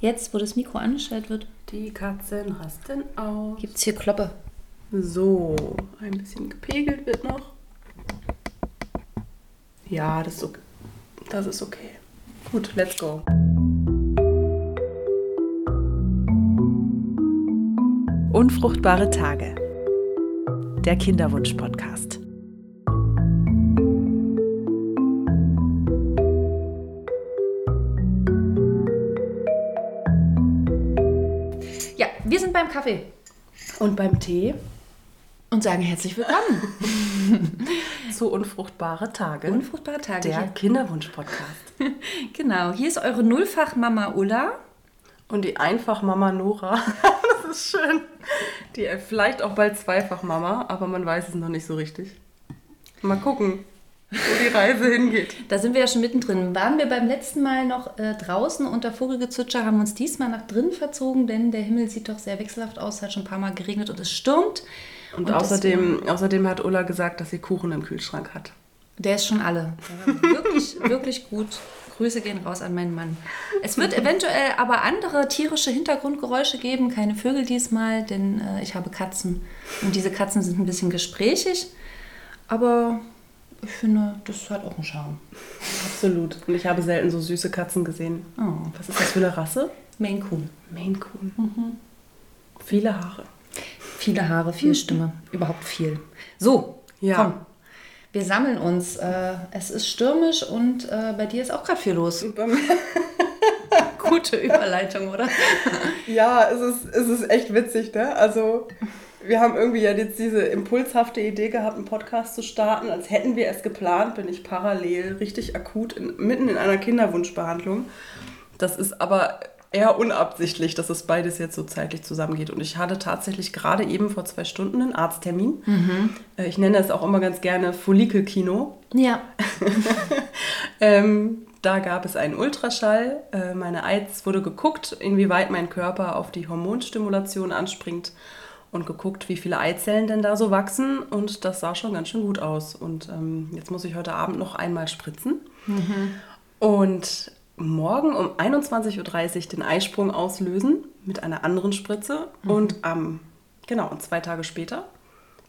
Jetzt, wo das Mikro angestellt wird, Die Katzen rasten aus. gibt es hier Kloppe. So, ein bisschen gepegelt wird noch. Ja, das ist okay. Das ist okay. Gut, let's go. Unfruchtbare Tage. Der Kinderwunsch-Podcast. Beim Kaffee Und beim Tee und sagen herzlich willkommen. zu Unfruchtbare Tage. Unfruchtbare Tage. der. Kinderwunsch-Podcast. Genau, hier ist eure Nullfach-Mama Ulla. Und die Einfach-Mama Nora. das ist schön. Die äh, vielleicht auch bald Zweifach-Mama, aber man weiß es noch nicht so richtig. Mal gucken, wo die Reise hingeht. Da sind wir ja schon mittendrin. Waren wir beim letzten Mal noch äh, draußen unter Vogelgezwitscher, haben uns diesmal nach drinnen verzogen, denn der Himmel sieht doch sehr wechselhaft aus, hat schon ein paar Mal geregnet und es stürmt. Und, außerdem, außerdem hat Ulla gesagt, dass sie Kuchen im Kühlschrank hat. Der ist schon alle. Wirklich, wirklich gut. Grüße gehen raus an meinen Mann. Es wird eventuell aber andere tierische Hintergrundgeräusche geben, keine Vögel diesmal, denn äh, ich habe Katzen. Und diese Katzen sind ein bisschen gesprächig. Aber ich finde, das hat auch einen Charme. Absolut. Und ich habe selten so süße Katzen gesehen. Oh, Was ist das für eine Rasse? Maine Coon. Maine Coon. Viele Haare. Viele Haare, viel Stimme. Überhaupt viel. So, Ja. komm. Wir sammeln uns. Äh, es ist stürmisch und äh, bei dir ist auch gerade viel los. Gute Überleitung, oder? Ja, es ist, es ist echt witzig, ne? Also, wir haben irgendwie ja jetzt diese impulshafte Idee gehabt, einen Podcast zu starten. Als hätten wir es geplant, bin ich parallel richtig akut in, mitten in einer Kinderwunschbehandlung. Das ist aber eher unabsichtlich, dass es beides jetzt so zeitlich zusammengeht. Und ich hatte tatsächlich gerade eben vor zwei Stunden einen Arzttermin. Äh, Ich nenne es auch immer ganz gerne Follikelkino. Ja. Ähm, da gab es einen Ultraschall. Äh, meine Eiz wurde geguckt, inwieweit mein Körper auf die Hormonstimulation anspringt und geguckt, wie viele Eizellen denn da so wachsen. Und das sah schon ganz schön gut aus. Und ähm, jetzt muss ich heute Abend noch einmal spritzen. Und morgen um 21.30 Uhr den Eisprung auslösen mit einer anderen Spritze. Und am, genau, und zwei Tage später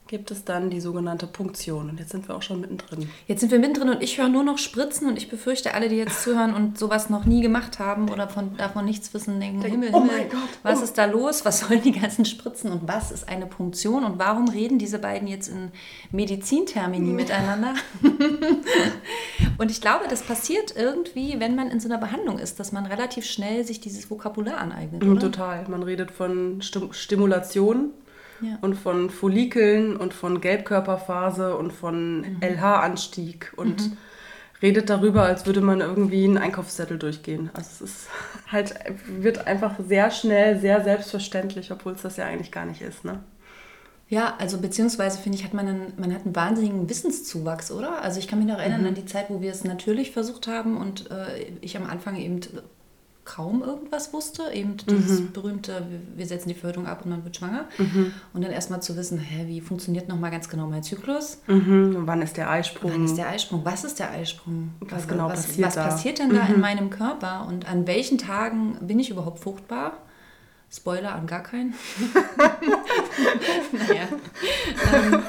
gibt es dann die sogenannte Punktion. Und jetzt sind wir auch schon mittendrin. Jetzt sind wir mittendrin und ich höre nur noch Spritzen und ich befürchte, alle, die jetzt zuhören und sowas noch nie gemacht haben oder von, davon nichts wissen, denken, Himmel, oh Himmel, mein Gott, was oh. ist da los? Was sollen die ganzen Spritzen und was ist eine Punktion und warum reden diese beiden jetzt in Medizintermini miteinander? und ich glaube, das passiert irgendwie, wenn man in so einer Behandlung ist, dass man relativ schnell sich dieses Vokabular aneignet, Mhm, oder? Total. Man redet von Stim Stimulation Ja. und von Follikeln und von Gelbkörperphase und von Mhm. LH-Anstieg und redet darüber, als würde man irgendwie einen Einkaufszettel durchgehen. Also es ist halt, wird einfach sehr schnell, sehr selbstverständlich, obwohl es das ja eigentlich gar nicht ist. Ne? Ja, also beziehungsweise finde ich, hat man einen, man hat einen wahnsinnigen Wissenszuwachs, oder? Also ich kann mich noch erinnern Mhm. an die Zeit, wo wir es natürlich versucht haben und äh, ich am Anfang eben kaum irgendwas wusste. Eben dieses Mhm. berühmte, wir, setzen die Förderung ab und man wird schwanger. Und dann erstmal zu wissen, hä, wie funktioniert nochmal ganz genau mein Zyklus? Mhm. Und wann ist der Eisprung? Wann ist der Eisprung? Was ist der Eisprung? Was genau was, passiert was da? Mhm. passiert denn da in meinem Körper? Und an welchen Tagen bin ich überhaupt fruchtbar? Spoiler an gar keinen. naja. Ähm,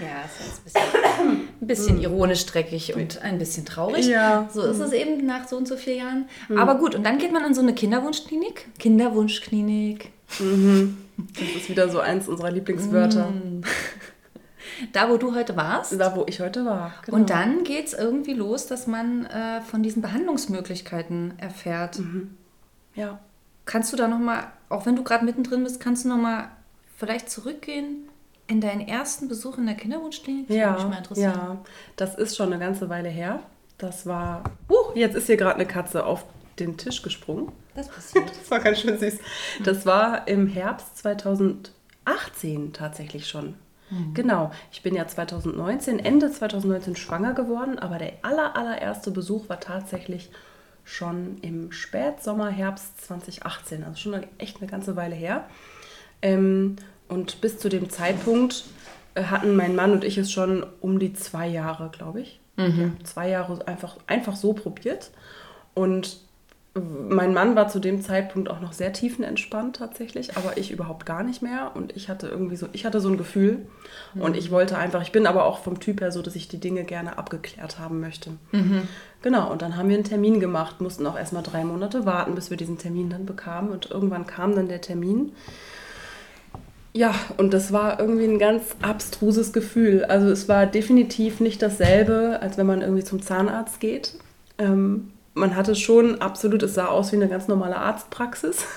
ja, ist jetzt ein bisschen, ein bisschen ironisch dreckig und ein bisschen traurig. Ja. So ist es eben nach so und so vielen Jahren. Aber gut, und dann geht man in so eine Kinderwunschklinik. Kinderwunschklinik. Das ist wieder so eins unserer Lieblingswörter. Mm. Da, wo du heute warst. Da, wo ich heute war. Genau. Und dann geht es irgendwie los, dass man äh, von diesen Behandlungsmöglichkeiten erfährt. Ja. Kannst du da nochmal, auch wenn du gerade mittendrin bist, kannst du nochmal vielleicht zurückgehen in deinen ersten Besuch in der Kinderwunschklinik? Ja, ja, das ist schon eine ganze Weile her. Das war, uh, jetzt ist hier gerade eine Katze auf den Tisch gesprungen. Das passiert. Das war ganz schön süß. Das war im Herbst 2018 tatsächlich schon. Genau, ich bin ja 2019, Ende 2019 schwanger geworden, aber der aller, allererste Besuch war tatsächlich schon im Spätsommer, Herbst 2018, also schon echt eine ganze Weile her. Ähm, und bis zu dem Zeitpunkt äh, hatten mein Mann und ich es schon um die zwei Jahre, glaube ich. Ja, zwei Jahre einfach, einfach so probiert. Und mein Mann war zu dem Zeitpunkt auch noch sehr tiefenentspannt tatsächlich, aber ich überhaupt gar nicht mehr. Und ich hatte irgendwie so, ich hatte so ein Gefühl. Und ich wollte einfach, ich bin aber auch vom Typ her so, dass ich die Dinge gerne abgeklärt haben möchte. Genau, und dann haben wir einen Termin gemacht, mussten auch erstmal drei Monate warten, bis wir diesen Termin dann bekamen. Und irgendwann kam dann der Termin. Ja, und das war irgendwie ein ganz abstruses Gefühl. Also es war definitiv nicht dasselbe, als wenn man irgendwie zum Zahnarzt geht. Ähm, man hatte schon absolut, es sah aus wie eine ganz normale Arztpraxis.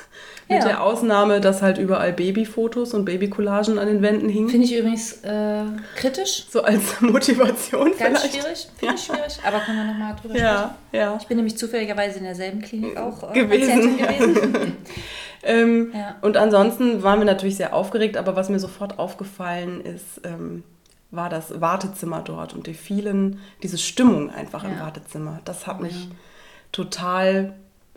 Mit Ja. der Ausnahme, dass halt überall Babyfotos und Babycollagen an den Wänden hingen. Finde ich übrigens äh, kritisch. So als Motivation Ganz vielleicht. schwierig. Finde ich schwierig. Aber können wir nochmal drüber Ja, ja. Ich bin nämlich zufälligerweise in derselben Klinik auch äh, Gewesen, ja. gewesen. Ähm, Ja. Und ansonsten waren wir natürlich sehr aufgeregt, aber was mir sofort aufgefallen ist, ähm, war das Wartezimmer dort und die vielen, diese Stimmung einfach im Ja. Wartezimmer. Das hat mich total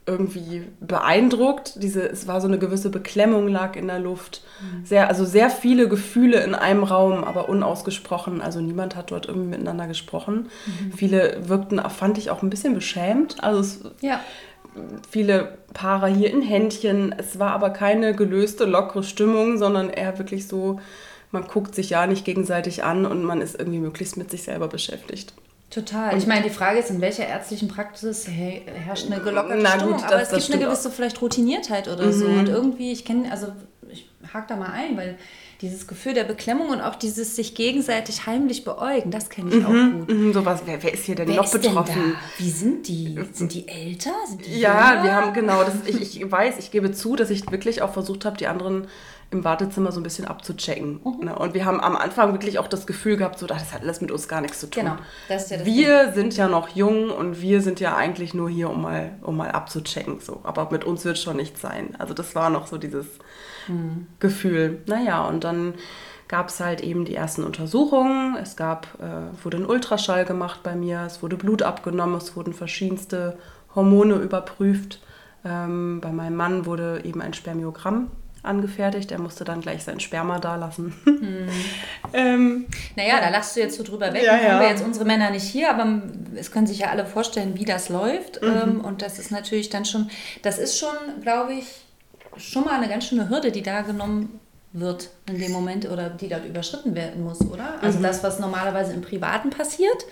irgendwie beeindruckt. Diese, es war so eine gewisse Beklemmung lag in der Luft. Sehr, also sehr viele Gefühle in einem Raum, aber unausgesprochen. Also niemand hat dort irgendwie miteinander gesprochen. Viele wirkten, fand ich auch ein bisschen beschämt. Also es, Ja. viele Paare hier in Händchen. Es war aber keine gelöste, lockere Stimmung, sondern eher wirklich so, man guckt sich ja nicht gegenseitig an und man ist irgendwie möglichst mit sich selber beschäftigt. Total. Ich meine, die Frage ist, in welcher ärztlichen Praxis he- herrscht eine gelockerte Na gut, Stimmung, das- aber es gibt eine gewisse vielleicht Routiniertheit oder so. Und irgendwie, ich kenne, also ich hake da mal ein, weil dieses Gefühl der Beklemmung und auch dieses sich gegenseitig heimlich beäugen, das kenne ich auch gut. Mhm, sowas, wer, wer ist hier denn Wer noch betroffen? Denn? Wie sind die? Sind die älter? Sind die Ja, jünger? wir haben genau, das, ich, ich weiß, ich gebe zu, dass ich wirklich auch versucht habe, die anderen im Wartezimmer so ein bisschen abzuchecken. Mhm. Ne? Und wir haben am Anfang wirklich auch das Gefühl gehabt, so, ach, das hat alles mit uns gar nichts zu tun. Genau, das ist ja das wir sind ja noch jung und wir sind ja eigentlich nur hier, um mal, um mal abzuchecken. So. Aber mit uns wird schon nichts sein. Also das war noch so dieses Gefühl. Naja, und dann gab es halt eben die ersten Untersuchungen. Es gab, äh, wurde ein Ultraschall gemacht bei mir, es wurde Blut abgenommen, es wurden verschiedenste Hormone überprüft. Ähm, bei meinem Mann wurde eben ein Spermiogramm angefertigt. Er musste dann gleich sein Sperma dalassen. ähm, Naja, da lachst du jetzt so drüber weg. Ja, Dann haben ja. wir jetzt unsere Männer nicht hier, aber es können sich ja alle vorstellen, wie das läuft. Mhm. Ähm, Und das ist natürlich dann schon, das ist schon, glaube ich, schon mal eine ganz schöne Hürde, die da genommen wird in dem Moment oder die dort überschritten werden muss, oder? Mhm. Also das, was normalerweise im Privaten passiert,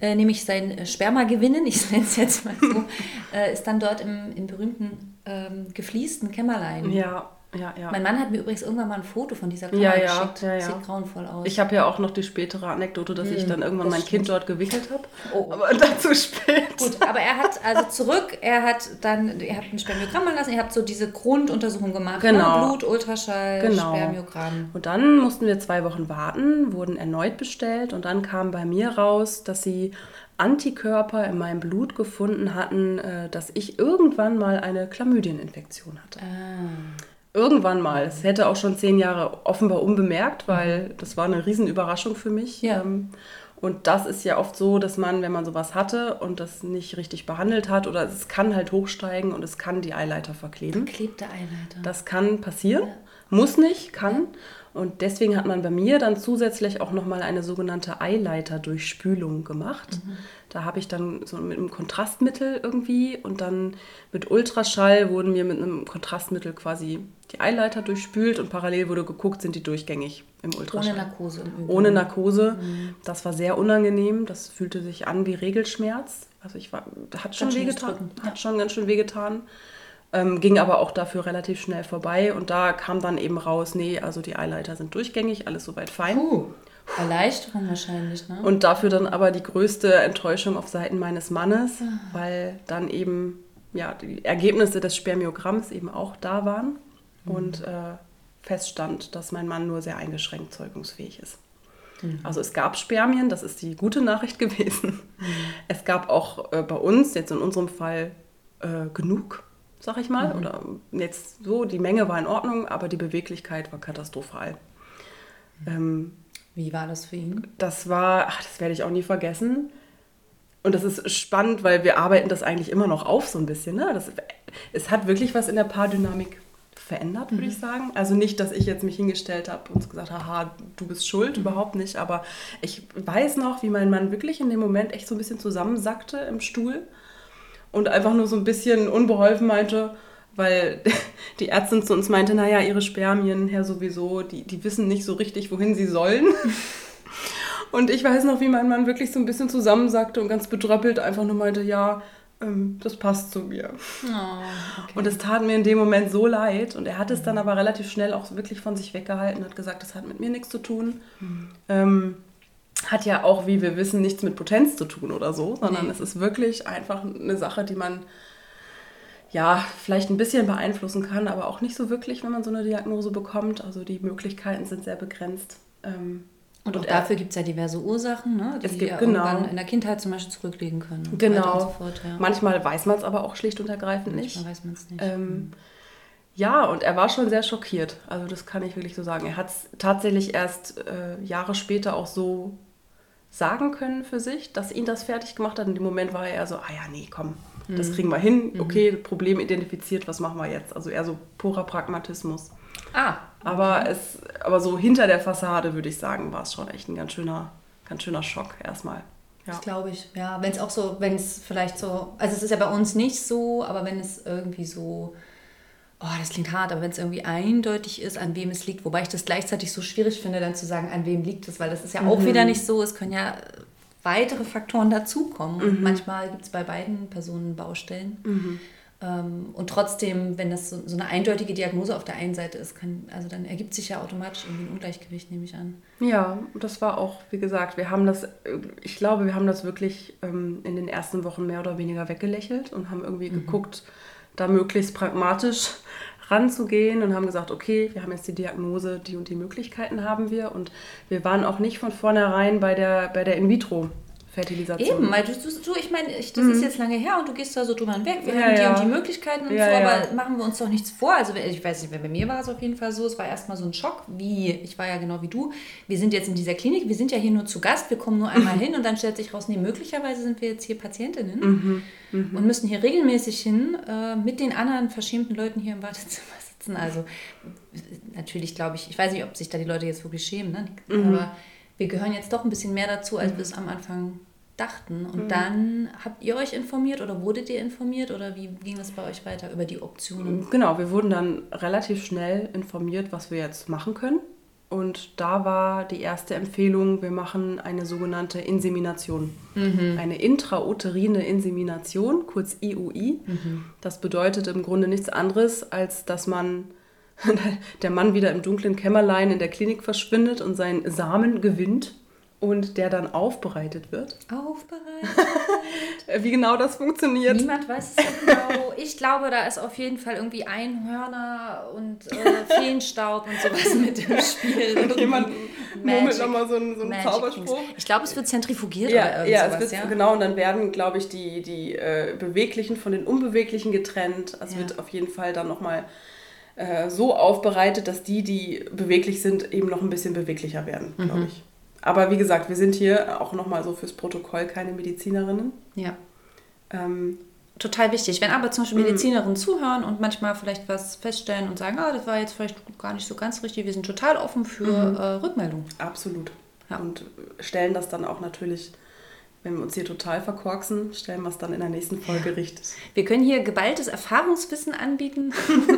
äh, nämlich sein Sperma gewinnen, ich nenne es jetzt mal so, äh, ist dann dort im, im berühmten ähm, gefliesten Kämmerlein. ja, ja, ja. Mein Mann hat mir übrigens irgendwann mal ein Foto von dieser Kammer Ja, ja, geschickt. ja, ja. Sieht grauenvoll aus. Ich habe ja auch noch die spätere Anekdote, dass ich dann irgendwann Hm, mein Kind dort gewickelt habe. Oh. Aber dazu spät. Gut, aber er hat also zurück, er hat dann, ihr habt ein Spermiogramm machen lassen, ihr habt so diese Grunduntersuchung gemacht. Genau. Ne? Blut, Ultraschall, Genau. Spermiogramm. Und dann mussten wir zwei Wochen warten, wurden erneut bestellt und dann kam bei mir raus, dass sie Antikörper in meinem Blut gefunden hatten, äh, dass ich irgendwann mal eine Chlamydieninfektion hatte. Irgendwann mal. Es hätte auch schon zehn Jahre offenbar unbemerkt, weil das war eine Riesenüberraschung für mich. Ja. Ähm, Und das ist ja oft so, dass man, wenn man sowas hatte und das nicht richtig behandelt hat, oder es kann halt hochsteigen und es kann die Eileiter verkleben. Klebte Eileiter. Das kann passieren, muss nicht, kann. Und deswegen hat man bei mir dann zusätzlich auch nochmal eine sogenannte Eileiterdurchspülung gemacht. Da habe ich dann so mit einem Kontrastmittel irgendwie und dann mit Ultraschall wurden mir mit einem Kontrastmittel quasi die Eileiter durchspült und parallel wurde geguckt, sind die durchgängig im Ultraschall. Ohne Narkose. Ohne Narkose. Das war sehr unangenehm. Das fühlte sich an wie Regelschmerz. Also ich war, hat schon wehgetan. Hat schon ganz schön wehgetan. Ähm, ging aber auch dafür relativ schnell vorbei. Und da kam dann eben raus, nee, also die Eileiter sind durchgängig, alles soweit fein. Puh, Erleichterung wahrscheinlich, ne? Und dafür dann aber die größte Enttäuschung auf Seiten meines Mannes, Ah. weil dann eben ja, die Ergebnisse des Spermiogramms eben auch da waren Mhm. und äh, feststand, dass mein Mann nur sehr eingeschränkt zeugungsfähig ist. Mhm. Also es gab Spermien, das ist die gute Nachricht gewesen. Es gab auch äh, bei uns, jetzt in unserem Fall, äh, genug, sag ich mal. Oder jetzt so, die Menge war in Ordnung, aber die Beweglichkeit war katastrophal. Ähm, Wie war das für ihn? das war, ach, das werde ich auch nie vergessen. Und das ist spannend, weil wir arbeiten das eigentlich immer noch auf so ein bisschen. Ne? Das, es hat wirklich was in der Paardynamik verändert, würde ich sagen. Also nicht, dass ich jetzt mich hingestellt habe und gesagt, haha, du bist schuld, überhaupt nicht. Aber ich weiß noch, wie mein Mann wirklich in dem Moment echt so ein bisschen zusammensackte im Stuhl. und einfach nur so ein bisschen unbeholfen meinte, weil die Ärztin zu uns meinte, naja, ihre Spermien her sowieso, die, die wissen nicht so richtig, wohin sie sollen. Und ich weiß noch, wie mein Mann wirklich so ein bisschen zusammensackte und ganz bedröppelt einfach nur meinte, ja, ähm, das passt zu mir. Oh, okay. Und es tat mir in dem Moment so leid. Und er hat es dann aber relativ schnell auch wirklich von sich weggehalten, hat gesagt, das hat mit mir nichts zu tun. Mhm. Ähm, hat ja auch, wie wir wissen, nichts mit Potenz zu tun oder so, sondern nee. es ist wirklich einfach eine Sache, die man ja vielleicht ein bisschen beeinflussen kann, aber auch nicht so wirklich, wenn man so eine Diagnose bekommt. Also die Möglichkeiten sind sehr begrenzt. Ähm, und, auch dafür gibt es ja diverse Ursachen, ne, die es gibt, ja genau. in der Kindheit zum Beispiel zurücklegen können. Genau. So fort, ja. Manchmal weiß man es aber auch schlicht und ergreifend nicht. Manchmal weiß man es nicht. Ähm, mhm. Ja, und er war schon sehr schockiert. Also das kann ich wirklich so sagen. Er hat es tatsächlich erst äh, Jahre später auch so sagen können für sich, dass ihn das fertig gemacht hat. In dem Moment war er so, ah ja, nee, komm, das mhm. kriegen wir hin. Mhm. Okay, Problem identifiziert, was machen wir jetzt? Also eher so purer Pragmatismus. Ah. Aber, es, aber so hinter der Fassade, würde ich sagen, war es schon echt ein ganz schöner, ganz schöner Schock erstmal. Ja. Das glaube ich, ja. Wenn es auch so, wenn es vielleicht so, also es ist ja bei uns nicht so, aber wenn es irgendwie so, oh, das klingt hart, aber wenn es irgendwie eindeutig ist, an wem es liegt, wobei ich das gleichzeitig so schwierig finde, dann zu sagen, an wem liegt es, weil das ist ja auch mhm. wieder nicht so, es können ja weitere Faktoren dazukommen. Und mhm. manchmal gibt es bei beiden Personen Baustellen. Mhm. Ähm, und trotzdem, wenn das so, so, eine eindeutige Diagnose auf der einen Seite ist, kann, also dann ergibt sich ja automatisch irgendwie ein Ungleichgewicht, nehme ich an. Ja, das war auch, wie gesagt, wir haben das, ich glaube, wir haben das wirklich ähm, in den ersten Wochen mehr oder weniger weggelächelt und haben irgendwie mhm. geguckt, da möglichst pragmatisch ranzugehen und haben gesagt, okay, wir haben jetzt die Diagnose, die und die Möglichkeiten haben wir. Und wir waren auch nicht von vornherein bei der, bei der In-vitro Fertilisation. Eben, weil du, du, ich meine, das mhm. ist jetzt lange her und du gehst da so drüber hinweg. Wir ja, haben die ja. und die Möglichkeiten und ja, so, aber machen wir uns doch nichts vor. Also ich weiß nicht, bei mir war es auf jeden Fall so, es war erstmal so ein Schock, wie, ich war ja genau wie du, wir sind jetzt in dieser Klinik, wir sind ja hier nur zu Gast, wir kommen nur einmal hin und dann stellt sich raus, nee, möglicherweise sind wir jetzt hier Patientinnen mhm. Mhm. und müssen hier regelmäßig hin äh, mit den anderen verschämten Leuten hier im Wartezimmer sitzen. Also natürlich glaube ich, ich weiß nicht, ob sich da die Leute jetzt wirklich schämen, ne? Mhm. aber wir gehören jetzt doch ein bisschen mehr dazu, als wir es am Anfang dachten. Und mhm. dann habt ihr euch informiert oder wurdet ihr informiert oder wie ging es bei euch weiter über die Optionen? Genau, wir wurden dann relativ schnell informiert, was wir jetzt machen können. Und da war die erste Empfehlung, wir machen eine sogenannte Insemination. Mhm. Eine intrauterine Insemination, kurz IUI. Mhm. Das bedeutet im Grunde nichts anderes, als dass man der Mann wieder im dunklen Kämmerlein in der Klinik verschwindet und seinen Samen gewinnt und der dann aufbereitet wird. Aufbereitet? Wie genau das funktioniert? Niemand weiß es genau. Ich glaube, da ist auf jeden Fall irgendwie Einhörner und äh, Feenstaub und sowas mit im Spiel. Und jemand murmelt nochmal so einen, so einen Zauberspruch. Ich glaube, es wird zentrifugiert ja, oder ja, sowas, wird, ja? genau. Und dann werden, glaube ich, die, die äh, Beweglichen von den Unbeweglichen getrennt. Es ja. wird auf jeden Fall dann nochmal äh, so aufbereitet, dass die, die beweglich sind, eben noch ein bisschen beweglicher werden, glaube mhm. ich. Aber wie gesagt, wir sind hier auch nochmal so fürs Protokoll keine Medizinerinnen. Ja. Ähm, Total wichtig. Wenn aber zum Beispiel mhm. Medizinerinnen zuhören und manchmal vielleicht was feststellen und sagen, ah, das war jetzt vielleicht gar nicht so ganz richtig, wir sind total offen für mhm. äh, Rückmeldung. Absolut. Ja. Und stellen das dann auch natürlich wenn wir uns hier total verkorksen, stellen wir es dann in der nächsten Folge richtig. Wir können hier geballtes Erfahrungswissen anbieten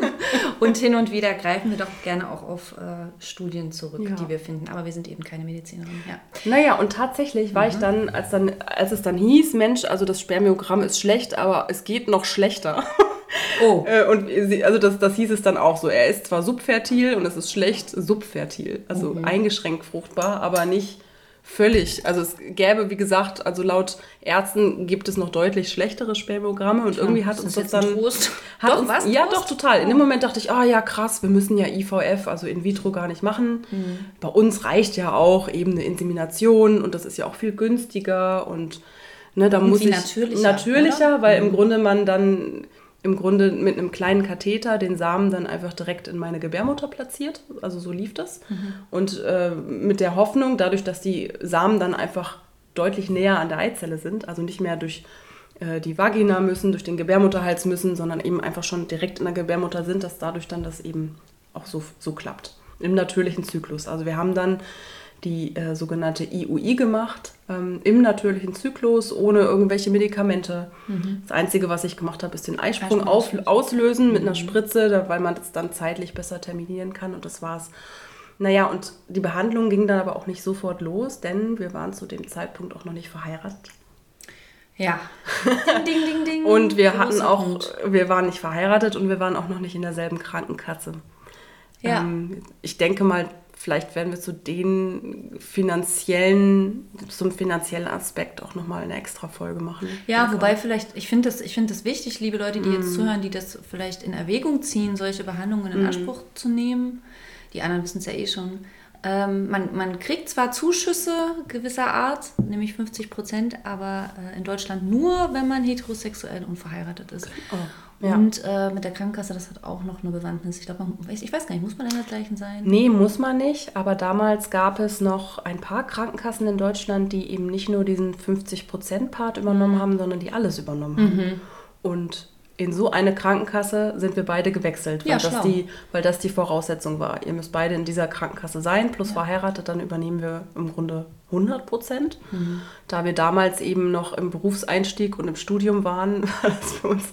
und hin und wieder greifen wir doch gerne auch auf äh, Studien zurück, ja. die wir finden. Aber wir sind eben keine Medizinerin. Ja. Naja, und tatsächlich war mhm. ich dann als, dann, als es dann hieß, Mensch, also das Spermiogramm ist schlecht, aber es geht noch schlechter. Oh. Äh, und sie, also das, das hieß es dann auch so. Er ist zwar subfertil und es ist schlecht subfertil, also mhm. eingeschränkt fruchtbar, aber nicht Völlig. Also es gäbe, wie gesagt, also laut Ärzten gibt es noch deutlich schlechtere Spermogramme und ja, irgendwie hat uns das dann. Hat doch, uns, was? Ja, doch, total. In dem Moment dachte ich, ah ja, krass, wir müssen ja IVF, also in vitro, gar nicht machen. Mhm. Bei uns reicht ja auch eben eine Insemination und das ist ja auch viel günstiger und ne, da muss ich natürlicher, natürlicher weil mhm. im Grunde man dann im Grunde mit einem kleinen Katheter den Samen dann einfach direkt in meine Gebärmutter platziert. Also so lief das. Mhm. Und äh, mit der Hoffnung, dadurch, dass die Samen dann einfach deutlich näher an der Eizelle sind, also nicht mehr durch äh, die Vagina müssen, durch den Gebärmutterhals müssen, sondern eben einfach schon direkt in der Gebärmutter sind, dass dadurch dann das eben auch so, so klappt. Im natürlichen Zyklus. Also wir haben dann die äh, sogenannte IUI gemacht, ähm, im natürlichen Zyklus, ohne irgendwelche Medikamente. Mhm. Das Einzige, was ich gemacht habe, ist den Eisprung, auf, auslösen mit einer mhm. Spritze, da, weil man das dann zeitlich besser terminieren kann und das war's. Naja, und die Behandlung ging dann aber auch nicht sofort los, denn wir waren zu dem Zeitpunkt auch noch nicht verheiratet. Ja. Ding, ding, ding, ding. und wir hatten auch, Punkt. wir waren nicht verheiratet und wir waren auch noch nicht in derselben Krankenkasse. Ja. Ähm, ich denke mal, vielleicht werden wir zu den finanziellen, zum finanziellen Aspekt auch nochmal eine extra Folge machen. Ja, wobei vielleicht, ich finde das, find das wichtig, liebe Leute, die mm. jetzt zuhören, die das vielleicht in Erwägung ziehen, solche Behandlungen in mm. Anspruch zu nehmen. Die anderen wissen es ja eh schon. Ähm, man, man kriegt zwar Zuschüsse gewisser Art, nämlich 50 Prozent, aber äh, in Deutschland nur, wenn man heterosexuell und verheiratet ist. Oh. Ja. Und äh, mit der Krankenkasse, das hat auch noch eine Bewandtnis. Ich glaube, ich weiß gar nicht, muss man denn das gleichen sein? Nee, muss man nicht. Aber damals gab es noch ein paar Krankenkassen in Deutschland, die eben nicht nur diesen 50%-Part übernommen mhm. haben, sondern die alles übernommen haben. Mhm. Und in so eine Krankenkasse sind wir beide gewechselt, weil, ja, das, die, weil das die Voraussetzung war. Ihr müsst beide in dieser Krankenkasse sein, plus ja. verheiratet, dann übernehmen wir im Grunde 100 Prozent. Mhm. Da wir damals eben noch im Berufseinstieg und im Studium waren, war das für uns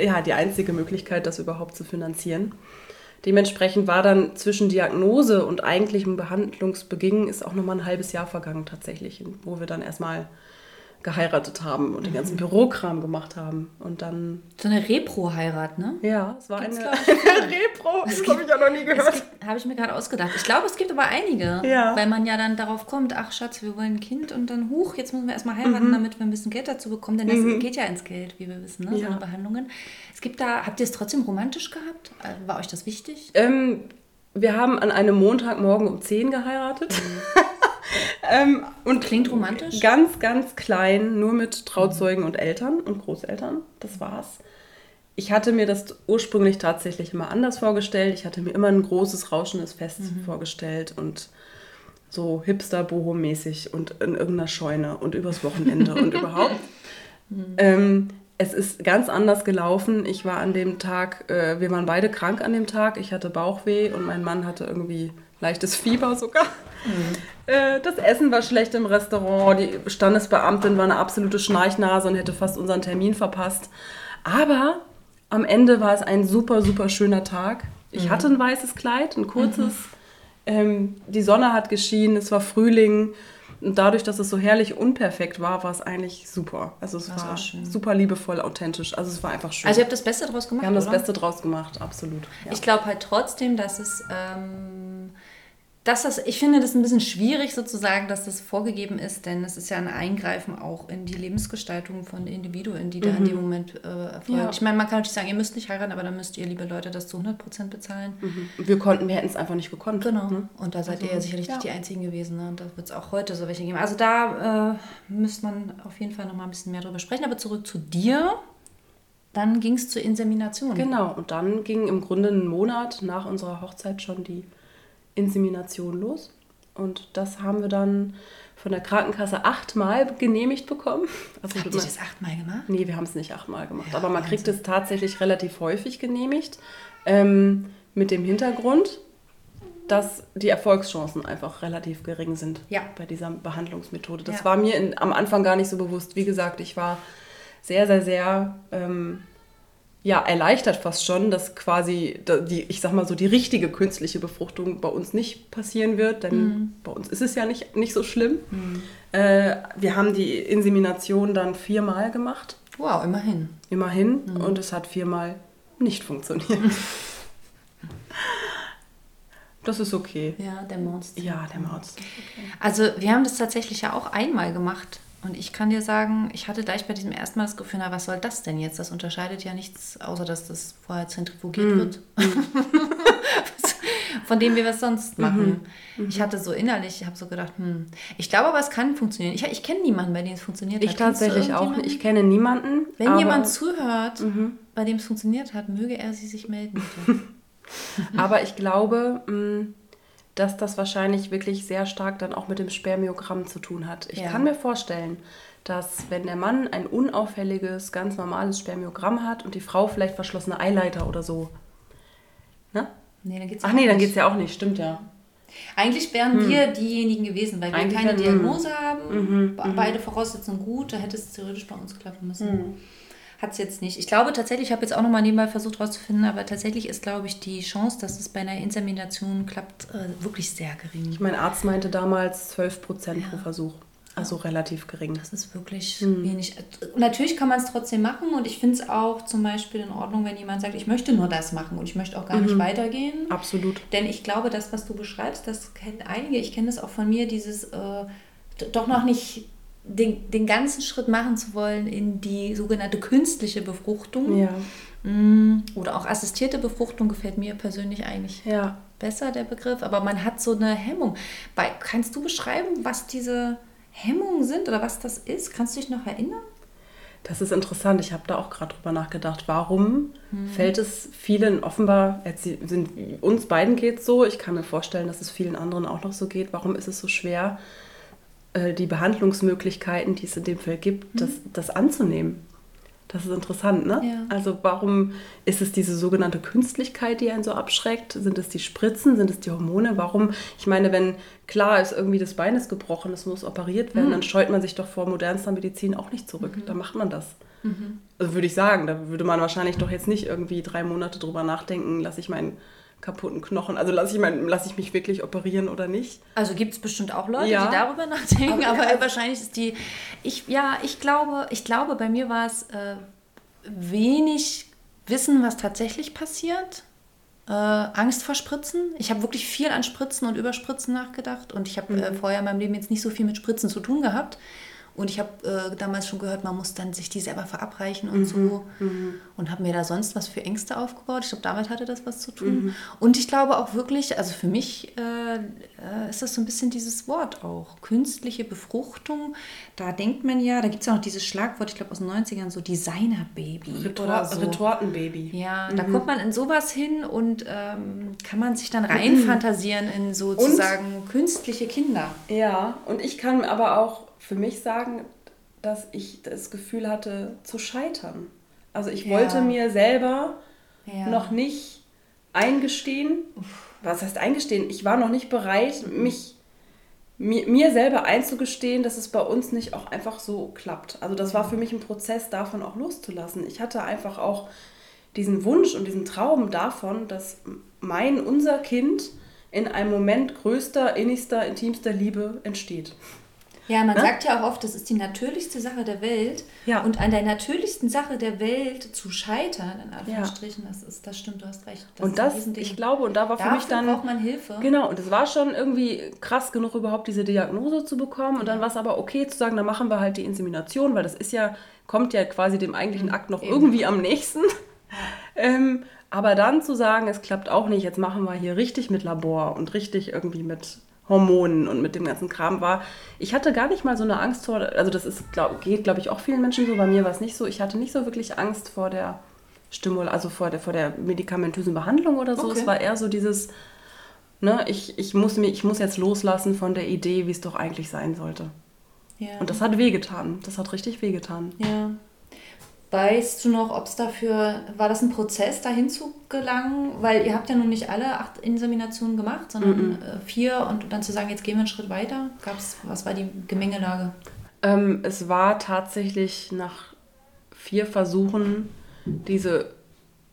ja, die einzige Möglichkeit, das überhaupt zu finanzieren. Dementsprechend war dann zwischen Diagnose und eigentlichem Behandlungsbeginn ist auch nochmal ein halbes Jahr vergangen tatsächlich, wo wir dann erstmal geheiratet haben und den ganzen mhm. Bürokram gemacht haben. Und dann. So eine Repro-Heirat, ne? Ja, es war Gibt's eine, eine Repro. Das habe ich ja noch nie gehört. Habe ich mir gerade ausgedacht. Ich glaube, es gibt aber einige. Ja. Weil man ja dann darauf kommt, ach Schatz, wir wollen ein Kind und dann, huch, jetzt müssen wir erstmal heiraten, mhm. damit wir ein bisschen Geld dazu bekommen. Denn das mhm. geht ja ins Geld, wie wir wissen, ne? Ja. So eine Behandlungen. Es gibt da, habt ihr es trotzdem romantisch gehabt? Äh, war euch das wichtig? Ähm, wir haben an einem Montagmorgen um 10 geheiratet. Mhm. ähm, und Klingt romantisch? Ganz, ganz klein, nur mit Trauzeugen und Eltern und Großeltern. Das war's. Ich hatte mir das ursprünglich tatsächlich immer anders vorgestellt. Ich hatte mir immer ein großes, rauschendes Fest mhm. vorgestellt und so hipster-boho-mäßig und in irgendeiner Scheune und übers Wochenende und überhaupt. Mhm. Ähm, es ist ganz anders gelaufen. Ich war an dem Tag, äh, wir waren beide krank an dem Tag. Ich hatte Bauchweh und mein Mann hatte irgendwie leichtes Fieber sogar. Mhm. Das Essen war schlecht im Restaurant. Die Standesbeamtin war eine absolute Schnarchnase und hätte fast unseren Termin verpasst. Aber am Ende war es ein super, super schöner Tag. Ich mhm. hatte ein weißes Kleid, ein kurzes. Mhm. Ähm, die Sonne hat geschienen, es war Frühling. Und dadurch, dass es so herrlich unperfekt war, war es eigentlich super. Also es das war, war super liebevoll, authentisch. Also es war einfach schön. Also ihr habt das Beste draus gemacht, Wir haben oder? das Beste draus gemacht, absolut. Ja. Ich glaube halt trotzdem, dass es... Ähm dass das, ich finde das ein bisschen schwierig sozusagen, dass das vorgegeben ist, denn es ist ja ein Eingreifen auch in die Lebensgestaltung von Individuen, die da in dem mhm. Moment äh, erfolgt. Ja. Ich meine, man kann natürlich sagen, ihr müsst nicht heiraten, aber dann müsst ihr, liebe Leute, das zu 100% bezahlen. Mhm. Wir konnten, wir hätten es einfach nicht gekonnt. Genau. Ne? Und da seid also, ihr ja sicherlich ja. nicht die Einzigen gewesen. Ne? Und da wird es auch heute so welche geben. Also da äh, müsste man auf jeden Fall noch mal ein bisschen mehr drüber sprechen. Aber zurück zu dir. Dann ging es zur Insemination. Genau, und dann ging im Grunde einen Monat nach unserer Hochzeit schon die Insemination los. Und das haben wir dann von der Krankenkasse achtmal genehmigt bekommen. Also Habt ihr das achtmal gemacht? Nee, wir haben es nicht achtmal gemacht. Ja, aber man Wahnsinn. kriegt es tatsächlich relativ häufig genehmigt. Ähm, mit dem Hintergrund, dass die Erfolgschancen einfach relativ gering sind ja. bei dieser Behandlungsmethode. Das ja. war mir in, am Anfang gar nicht so bewusst. Wie gesagt, ich war sehr, sehr, sehr ähm, ja, erleichtert fast schon, dass quasi die, ich sag mal so, die richtige künstliche Befruchtung bei uns nicht passieren wird, denn mhm. bei uns ist es ja nicht, nicht so schlimm. Mhm. Äh, wir haben die Insemination dann viermal gemacht. Wow, immerhin. Immerhin. Mhm. Und es hat viermal nicht funktioniert. Das ist okay. Ja, der Monster. Ja, der Monster. Okay. Also wir haben das tatsächlich ja auch einmal gemacht. Und ich kann dir sagen, ich hatte gleich bei diesem ersten Mal das Gefühl, na, was soll das denn jetzt? Das unterscheidet ja nichts, außer dass das vorher zentrifugiert mm. wird. Von dem wir was sonst mhm. machen. Mhm. Ich hatte so innerlich, ich habe so gedacht, hm, ich glaube aber, es kann funktionieren. Ich, ich kenne niemanden, bei dem es funktioniert ich hat. Ich tatsächlich auch. Ich kenne niemanden. Wenn jemand zuhört, mhm. bei dem es funktioniert hat, möge er sie sich melden. aber ich glaube, mh, mm, dass das wahrscheinlich wirklich sehr stark dann auch mit dem Spermiogramm zu tun hat. Ich ja. kann mir vorstellen, dass wenn der Mann ein unauffälliges, ganz normales Spermiogramm hat und die Frau vielleicht verschlossene Eileiter oder so. Ne? Nee, dann geht's Ach nee, dann geht es ja auch nicht, stimmt ja. Eigentlich wären hm. wir diejenigen gewesen, weil wir Eigentlich keine Diagnose hm. haben. Mhm. Beide Voraussetzungen gut, da hätte es theoretisch bei uns klappen müssen. Mhm. Hat es jetzt nicht. Ich glaube tatsächlich, ich habe jetzt auch nochmal nebenbei versucht herauszufinden, aber tatsächlich ist, glaube ich, die Chance, dass es bei einer Insemination klappt, äh, wirklich sehr gering. Mein Arzt meinte damals 12 Prozent ja. pro Versuch. Also relativ gering. Das ist wirklich hm. wenig. Natürlich kann man es trotzdem machen und ich finde es auch zum Beispiel in Ordnung, wenn jemand sagt, ich möchte nur das machen und ich möchte auch gar mhm. nicht weitergehen. Absolut. Denn ich glaube, das, was du beschreibst, das kennen einige. Ich kenne das auch von mir, dieses äh, doch noch nicht den, den ganzen Schritt machen zu wollen in die sogenannte künstliche Befruchtung. Ja. Mm, oder auch assistierte Befruchtung gefällt mir persönlich eigentlich ja. besser, der Begriff. Aber man hat so eine Hemmung. Bei, kannst du beschreiben, was diese Hemmungen sind oder was das ist? Kannst du dich noch erinnern? Das ist interessant. Ich habe da auch gerade drüber nachgedacht. Warum hm. fällt es vielen offenbar, jetzt sind, uns beiden geht es so, ich kann mir vorstellen, dass es vielen anderen auch noch so geht. Warum ist es so schwer, äh, die Behandlungsmöglichkeiten, die es in dem Fall gibt, hm. das, das anzunehmen? Das ist interessant, ne? Ja. Also warum ist es diese sogenannte Künstlichkeit, die einen so abschreckt? Sind es die Spritzen? Sind es die Hormone? Warum? Ich meine, wenn klar ist, irgendwie das Bein ist gebrochen, es muss operiert werden, mhm. dann scheut man sich doch vor modernster Medizin auch nicht zurück. Mhm. Da macht man das. Mhm. Also würde ich sagen, da würde man wahrscheinlich doch jetzt nicht irgendwie drei Monate drüber nachdenken, lasse ich meinen kaputten Knochen. Also lasse ich, mein, lass ich mich wirklich operieren oder nicht? Also gibt es bestimmt auch Leute, ja. die darüber nachdenken, aber, aber ja. wahrscheinlich ist die. Ich, ja, ich glaube, ich glaube, bei mir war es äh, wenig Wissen, was tatsächlich passiert. Äh, Angst vor Spritzen. Ich habe wirklich viel an Spritzen und Überspritzen nachgedacht und ich habe äh, mhm. äh, vorher in meinem Leben jetzt nicht so viel mit Spritzen zu tun gehabt. Und ich habe äh, damals schon gehört, man muss dann sich die selber verabreichen und mhm. so. Mhm. Und habe mir da sonst was für Ängste aufgebaut. Ich glaube, damit hatte das was zu tun. Mhm. Und ich glaube auch wirklich, also für mich äh, äh, ist das so ein bisschen dieses Wort auch. Künstliche Befruchtung. Da denkt man ja, da gibt es ja noch dieses Schlagwort, ich glaube aus den 90ern, so Designer-Baby. Retor so. Retortenbaby. Ja, da mhm. kommt man in sowas hin und ähm, kann man sich dann reinfantasieren in sozusagen und, künstliche Kinder. Ja, und ich kann aber auch für mich sagen, dass ich das Gefühl hatte, zu scheitern. Also ich ja. wollte mir selber ja. noch nicht eingestehen, was heißt eingestehen? Ich war noch nicht bereit, mich mir, mir selber einzugestehen, dass es bei uns nicht auch einfach so klappt. Also das war für mich ein Prozess, davon auch loszulassen. Ich hatte einfach auch diesen Wunsch und diesen Traum davon, dass mein, unser Kind in einem Moment größter, innigster, intimster Liebe entsteht. Ja, man ne? sagt ja auch oft, das ist die natürlichste Sache der Welt. Ja. Und an der natürlichsten Sache der Welt zu scheitern, in Anführungsstrichen, ja. das, ist, das stimmt, du hast recht. Das und das, ich glaube, und da war für Dafür mich dann. braucht man Hilfe. Genau, und es war schon irgendwie krass genug, überhaupt diese Diagnose zu bekommen. Und dann war es aber okay zu sagen, dann machen wir halt die Insemination, weil das ist ja, kommt ja quasi dem eigentlichen Akt noch Eben. irgendwie am nächsten. ähm, aber dann zu sagen, es klappt auch nicht, jetzt machen wir hier richtig mit Labor und richtig irgendwie mit Hormonen und mit dem ganzen Kram war. Ich hatte gar nicht mal so eine Angst vor, also das ist, glaub, geht glaube ich auch vielen Menschen so, bei mir war es nicht so. Ich hatte nicht so wirklich Angst vor der Stimul, also vor der, vor der medikamentösen Behandlung oder so. Okay. Es war eher so dieses, ne, ich, ich, muss mich, ich muss jetzt loslassen von der Idee, wie es doch eigentlich sein sollte. Ja. Und das hat wehgetan. Das hat richtig wehgetan. Ja. Weißt du noch, ob es dafür, war das ein Prozess, dahin zu gelangen? Weil ihr habt ja nun nicht alle acht Inseminationen gemacht, sondern mm -mm. vier und dann zu sagen, jetzt gehen wir einen Schritt weiter. Gab's, was war die Gemengelage? Ähm, es war tatsächlich nach vier Versuchen diese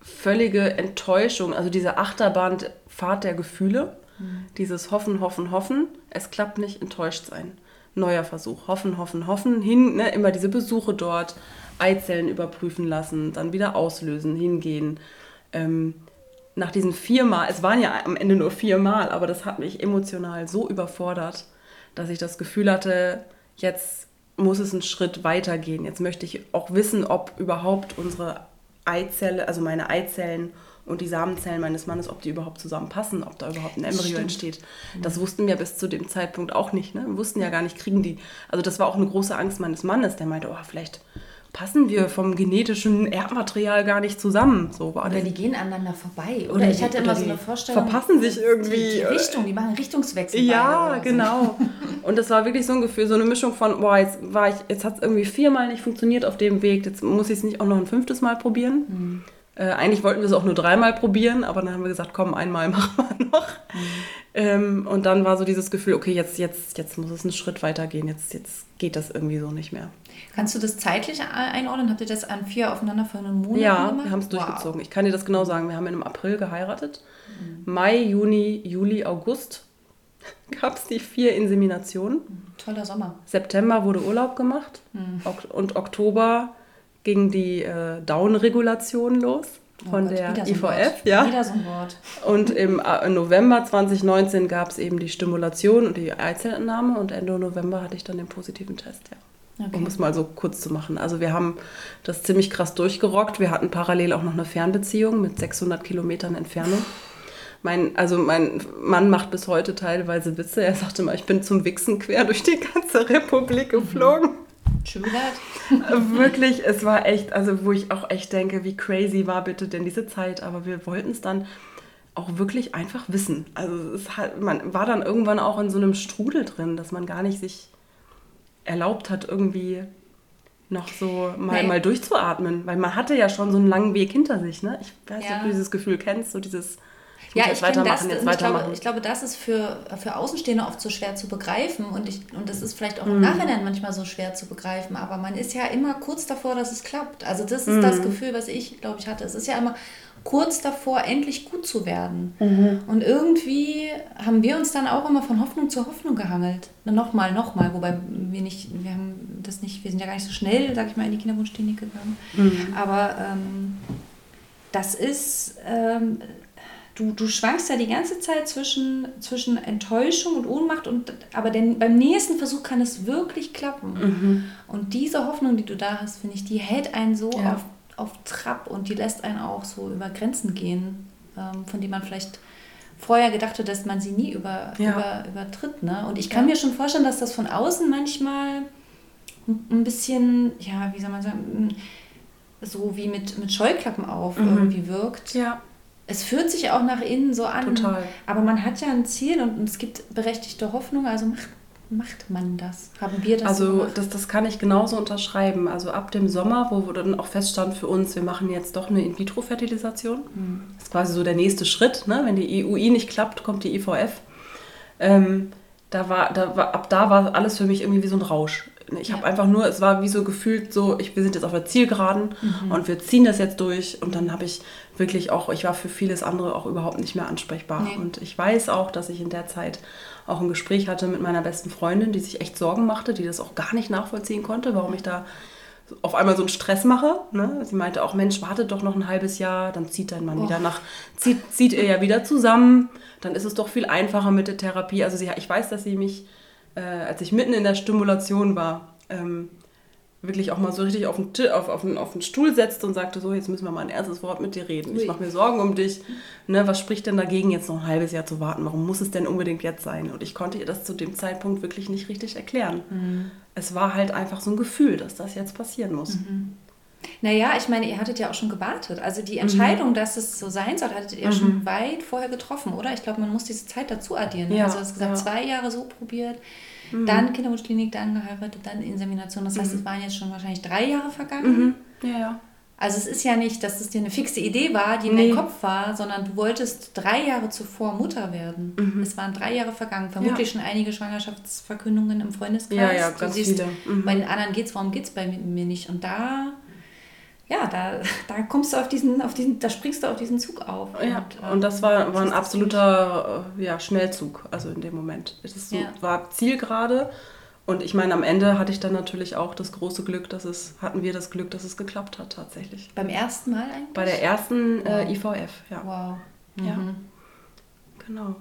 völlige Enttäuschung, also diese Achterbahnfahrt der Gefühle, mhm. dieses Hoffen, Hoffen, Hoffen, es klappt nicht, enttäuscht sein. Neuer Versuch, hoffen, hoffen, hoffen, hin, ne, immer diese Besuche dort, Eizellen überprüfen lassen, dann wieder auslösen, hingehen. Ähm, nach diesen viermal, es waren ja am Ende nur viermal, aber das hat mich emotional so überfordert, dass ich das Gefühl hatte, jetzt muss es einen Schritt weitergehen. Jetzt möchte ich auch wissen, ob überhaupt unsere Eizelle, also meine Eizellen und die Samenzellen meines Mannes, ob die überhaupt zusammenpassen, ob da überhaupt ein Embryo entsteht. Das wussten wir bis zu dem Zeitpunkt auch nicht. Ne? Wir wussten ja gar nicht, kriegen die. Also das war auch eine große Angst meines Mannes, der meinte, oh, vielleicht passen wir vom genetischen Erbmaterial gar nicht zusammen. So war oder die gehen aneinander vorbei. Oder, oder ich hatte immer so eine Vorstellung. Verpassen sich irgendwie. Die, die Richtung, die machen Richtungswechsel. Ja, genau. Und das war wirklich so ein Gefühl, so eine Mischung von, boah, jetzt war ich, jetzt hat es irgendwie viermal nicht funktioniert auf dem Weg, jetzt muss ich es nicht auch noch ein fünftes Mal probieren. Mhm. Äh, eigentlich wollten wir es auch nur dreimal probieren, aber dann haben wir gesagt, komm, einmal machen wir noch. Mhm. Ähm, und dann war so dieses Gefühl, okay, jetzt, jetzt, jetzt muss es einen Schritt weiter gehen, jetzt, jetzt geht das irgendwie so nicht mehr. Kannst du das zeitlich einordnen? Habt ihr das an vier aufeinanderfolgenden Monaten ja, gemacht? Ja, wir haben es durchgezogen. Wow. Ich kann dir das genau sagen. Wir haben im April geheiratet. Mhm. Mai, Juni, Juli, August gab es die vier Inseminationen. Toller Sommer. September wurde Urlaub gemacht mhm. und Oktober ging die äh, Down-Regulation los oh von oh Gott, der IVF. So ja. Wieder so ein Wort. Und im äh, November 2019 gab es eben die Stimulation und die Eizellentnahme und Ende November hatte ich dann den positiven Test, ja. Okay. Um es mal so kurz zu machen. Also wir haben das ziemlich krass durchgerockt. Wir hatten parallel auch noch eine Fernbeziehung mit 600 Kilometern Entfernung. Mein, also mein Mann macht bis heute teilweise Witze. Er sagte mal, ich bin zum Wichsen quer durch die ganze Republik geflogen. Schon Wirklich, es war echt, also wo ich auch echt denke, wie crazy war bitte denn diese Zeit. Aber wir wollten es dann auch wirklich einfach wissen. Also es hat, man war dann irgendwann auch in so einem Strudel drin, dass man gar nicht sich erlaubt hat, irgendwie noch so mal, nee. mal durchzuatmen. Weil man hatte ja schon so einen langen Weg hinter sich. Ne? Ich weiß nicht, ja. ob du dieses Gefühl kennst, so dieses ich ja, ich weitermachen, das, jetzt weitermachen. Ich glaube, ich glaube, das ist für, für Außenstehende oft so schwer zu begreifen und, ich, und das ist vielleicht auch im mm. Nachhinein manchmal so schwer zu begreifen, aber man ist ja immer kurz davor, dass es klappt. Also das ist mm. das Gefühl, was ich, glaube ich, hatte. Es ist ja immer kurz davor, endlich gut zu werden. Mhm. Und irgendwie haben wir uns dann auch immer von Hoffnung zu Hoffnung gehangelt. Nochmal, nochmal, wobei wir nicht, wir haben das nicht, wir sind ja gar nicht so schnell, sag ich mal, in die Kinderwunschklinik gegangen. Mhm. Aber ähm, das ist, ähm, du, du schwankst ja die ganze Zeit zwischen, zwischen Enttäuschung und Ohnmacht, und, aber den, beim nächsten Versuch kann es wirklich klappen. Mhm. Und diese Hoffnung, die du da hast, finde ich, die hält einen so ja. auf, auf Trab und die lässt einen auch so über Grenzen gehen, ähm, von denen man vielleicht vorher gedacht hat, dass man sie nie über, ja. über, übertritt. Ne? Und ich kann ja. mir schon vorstellen, dass das von außen manchmal ein bisschen, ja, wie soll man sagen, so wie mit, mit Scheuklappen auf mhm. irgendwie wirkt. Ja es fühlt sich auch nach innen so an. Total. Aber man hat ja ein Ziel und, es gibt berechtigte Hoffnung, also macht, macht man das? Haben wir das Also so das, das kann ich genauso unterschreiben. Also ab dem Sommer, wo dann auch feststand für uns, wir machen jetzt doch eine In-vitro-Fertilisation. Mhm. Das ist quasi so der nächste Schritt. Ne? Wenn die EUI nicht klappt, kommt die IVF. Ähm, da war, da war, ab da war alles für mich irgendwie wie so ein Rausch. Ich ja. habe einfach nur, es war wie so gefühlt so, ich, wir sind jetzt auf der Zielgeraden mhm. und wir ziehen das jetzt durch. Und dann habe ich wirklich auch, ich war für vieles andere auch überhaupt nicht mehr ansprechbar. Nee. Und ich weiß auch, dass ich in der Zeit auch ein Gespräch hatte mit meiner besten Freundin, die sich echt Sorgen machte, die das auch gar nicht nachvollziehen konnte, warum ich da auf einmal so einen Stress mache. Ne? Sie meinte auch, Mensch, wartet doch noch ein halbes Jahr, dann zieht dein Mann oh. wieder nach, zieht, zieht er ja wieder zusammen, dann ist es doch viel einfacher mit der Therapie. Also sie, ich weiß, dass sie mich, äh, als ich mitten in der Stimulation war, ähm, wirklich auch mal so richtig auf den, auf, auf, den, auf den Stuhl setzte und sagte, so, jetzt müssen wir mal ein erstes Wort mit dir reden. Ich mache mir Sorgen um dich. Ne, was spricht denn dagegen, jetzt noch ein halbes Jahr zu warten? Warum muss es denn unbedingt jetzt sein? Und ich konnte ihr das zu dem Zeitpunkt wirklich nicht richtig erklären. Mhm. Es war halt einfach so ein Gefühl, dass das jetzt passieren muss. Mhm. Naja, ich meine, ihr hattet ja auch schon gewartet. Also die Entscheidung, mhm. dass es so sein soll, hattet ihr mhm. schon weit vorher getroffen, oder? Ich glaube, man muss diese Zeit dazu addieren. Ja, also du hast gesagt, ja. zwei Jahre so probiert, Mhm. Dann Kinderwunschklinik, dann geheiratet, dann Insemination. Das heißt, mhm. es waren jetzt schon wahrscheinlich drei Jahre vergangen. Mhm. Ja, ja. Also es ist ja nicht, dass es dir eine fixe Idee war, die in nee. deinem Kopf war, sondern du wolltest drei Jahre zuvor Mutter werden. Mhm. Es waren drei Jahre vergangen. Vermutlich ja. schon einige Schwangerschaftsverkündungen im Freundeskreis. Ja, ja, ganz siehst, viele. Mhm. Bei den anderen geht es, warum geht es bei mir nicht? Und da ja, da, da kommst du auf diesen, auf diesen, da springst du auf diesen Zug auf. Ja, und, ähm, und das war, war ein absoluter äh, ja, Schnellzug, also in dem Moment. Es so, ja. war Zielgerade und ich meine, am Ende hatte ich dann natürlich auch das große Glück, dass es, hatten wir das Glück, dass es geklappt hat tatsächlich. Beim ersten Mal eigentlich? Bei der ersten äh, wow. äh, IVF, ja. Wow. Mhm. Ja, genau.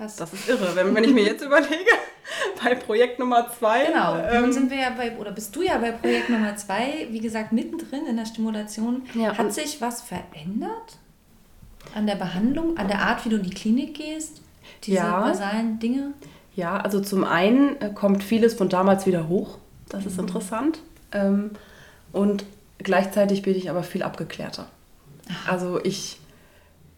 Krass. Das ist irre, wenn, wenn ich mir jetzt überlege, bei Projekt Nummer zwei. Genau, ähm, nun sind wir ja bei, oder bist du ja bei Projekt Nummer zwei, wie gesagt, mittendrin in der Stimulation. Ja, Hat sich was verändert an der Behandlung, an der Art, wie du in die Klinik gehst? Diese ja, basalen Dinge? Ja, also zum einen äh, kommt vieles von damals wieder hoch. Das ist mhm. interessant. Ähm, und gleichzeitig bin ich aber viel abgeklärter. Also ich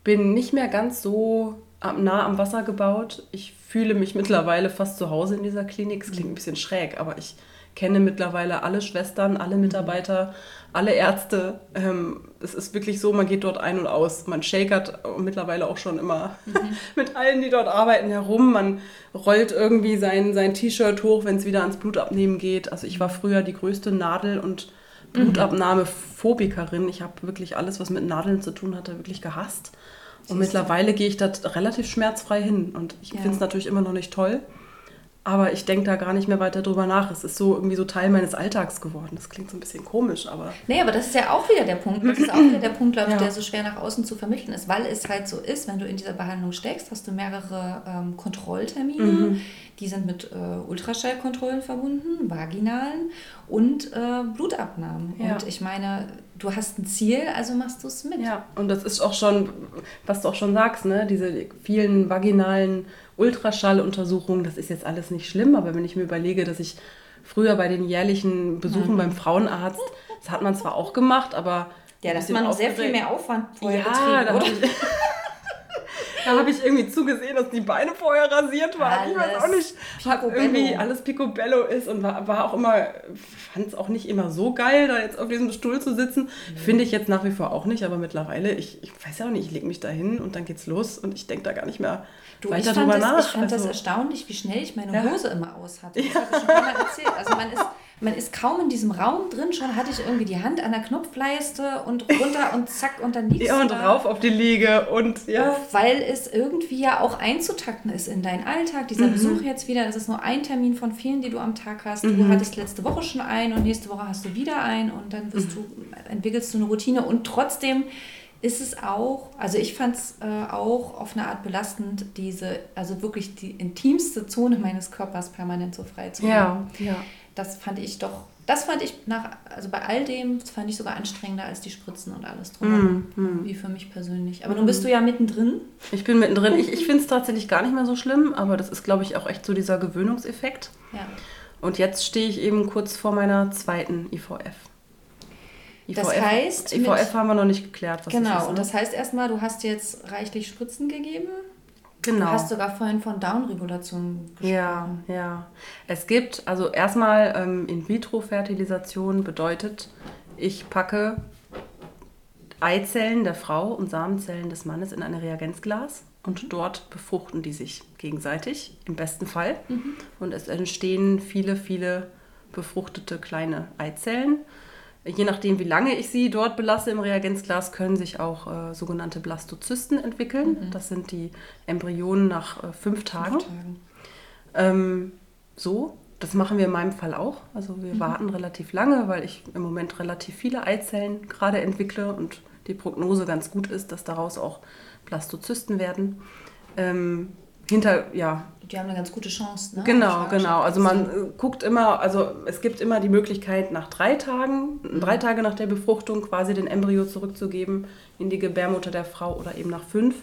bin nicht mehr ganz so nah am Wasser gebaut. Ich fühle mich mittlerweile fast zu Hause in dieser Klinik. Es klingt ein bisschen schräg, aber ich, kenne mittlerweile alle Schwestern, alle Mitarbeiter, alle Ärzte. Ähm, es ist wirklich so, man geht dort ein und aus. Man shakert mittlerweile auch schon immer mhm. mit allen, die dort arbeiten, herum. Man rollt irgendwie sein, sein T-Shirt hoch, wenn es wieder ans Blutabnehmen geht. Also ich war früher die größte Nadel- und Blutabnahmephobikerin. Ich habe wirklich alles, was mit Nadeln zu tun hatte, wirklich gehasst. Und mittlerweile gehe ich da relativ schmerzfrei hin. Und ich ja. finde es natürlich immer noch nicht toll. Aber ich denke da gar nicht mehr weiter drüber nach. Es ist so irgendwie so Teil meines Alltags geworden. Das klingt so ein bisschen komisch, aber. Nee, aber das ist ja auch wieder der Punkt. Das ist auch wieder der Punkt, glaube ich, ja. der so schwer nach außen zu vermitteln ist, weil es halt so ist, wenn du in dieser Behandlung steckst, hast du mehrere ähm, Kontrolltermine. Mhm. Die sind mit äh, Ultraschallkontrollen verbunden, vaginalen und äh, Blutabnahmen. Ja. Und ich meine, du hast ein Ziel, also machst du es mit. Ja, und das ist auch schon, was du auch schon sagst, ne? diese vielen vaginalen Ultraschalluntersuchungen, das ist jetzt alles nicht schlimm, aber wenn ich mir überlege, dass ich früher bei den jährlichen Besuchen mhm. beim Frauenarzt, das hat man zwar auch gemacht, aber... Ja, dass man noch sehr viel mehr Aufwand vorher ja, betrieben, oder? Da habe ich irgendwie zugesehen, dass die Beine vorher rasiert waren. Alles ich weiß auch nicht, was irgendwie alles Picobello ist und war, war auch immer, fand es auch nicht immer so geil, da jetzt auf diesem Stuhl zu sitzen. Mhm. Finde ich jetzt nach wie vor auch nicht, aber mittlerweile, ich, ich weiß ja auch nicht, ich lege mich da hin und dann geht's los und ich denke da gar nicht mehr du, ich drüber das, nach. Ich fand also, das erstaunlich, wie schnell ich meine Hose ja. immer aus hatte. Das habe ich schon mal erzählt. Also man ist man ist kaum in diesem Raum drin, schon hatte ich irgendwie die Hand an der Knopfleiste und runter und zack und dann liegst ja, und da. rauf auf die Liege und ja. Weil es irgendwie ja auch einzutakten ist in deinen Alltag. Dieser mhm. Besuch jetzt wieder, das ist nur ein Termin von vielen, die du am Tag hast. Mhm. Du hattest letzte Woche schon einen und nächste Woche hast du wieder einen und dann wirst mhm. du, entwickelst du eine Routine und trotzdem ist es auch, also ich fand es äh, auch auf eine Art belastend, diese, also wirklich die intimste Zone meines Körpers permanent so frei zu haben. Ja, ja das fand ich doch, das fand ich nach, also bei all dem, das fand ich sogar anstrengender als die Spritzen und alles drum. Mm, mm. Wie für mich persönlich. Aber nun bist du ja mittendrin. Ich bin mittendrin. Ich, ich finde es tatsächlich gar nicht mehr so schlimm, aber das ist, glaube ich, auch echt so dieser Gewöhnungseffekt. Ja. Und jetzt stehe ich eben kurz vor meiner zweiten IVF. IVF das heißt. IVF haben wir noch nicht geklärt. Was genau, ist, ne? und das heißt erstmal, du hast jetzt reichlich Spritzen gegeben. Genau. Du hast sogar vorhin von Down-Regulation gesprochen. Ja, ja. Es gibt, also erstmal ähm, In-vitro-Fertilisation bedeutet, ich packe Eizellen der Frau und Samenzellen des Mannes in ein Reagenzglas und mhm. dort befruchten die sich gegenseitig, im besten Fall. Mhm. Und es entstehen viele, viele befruchtete kleine Eizellen. Je nachdem, wie lange ich sie dort belasse im Reagenzglas, können sich auch äh, sogenannte Blastozysten entwickeln. Mhm. Das sind die Embryonen nach äh, fünf Tagen. Fünf Tagen. Ähm, so, das machen wir in meinem Fall auch. Also wir mhm. warten relativ lange, weil ich im Moment relativ viele Eizellen gerade entwickle und die Prognose ganz gut ist, dass daraus auch Blastozysten werden. Ähm, hinter, ja. Die haben eine ganz gute Chance, ne? Genau, genau. Also man äh, guckt immer, also es gibt immer die Möglichkeit, nach drei Tagen, mhm. drei Tage nach der Befruchtung quasi den Embryo zurückzugeben in die Gebärmutter der Frau oder eben nach fünf.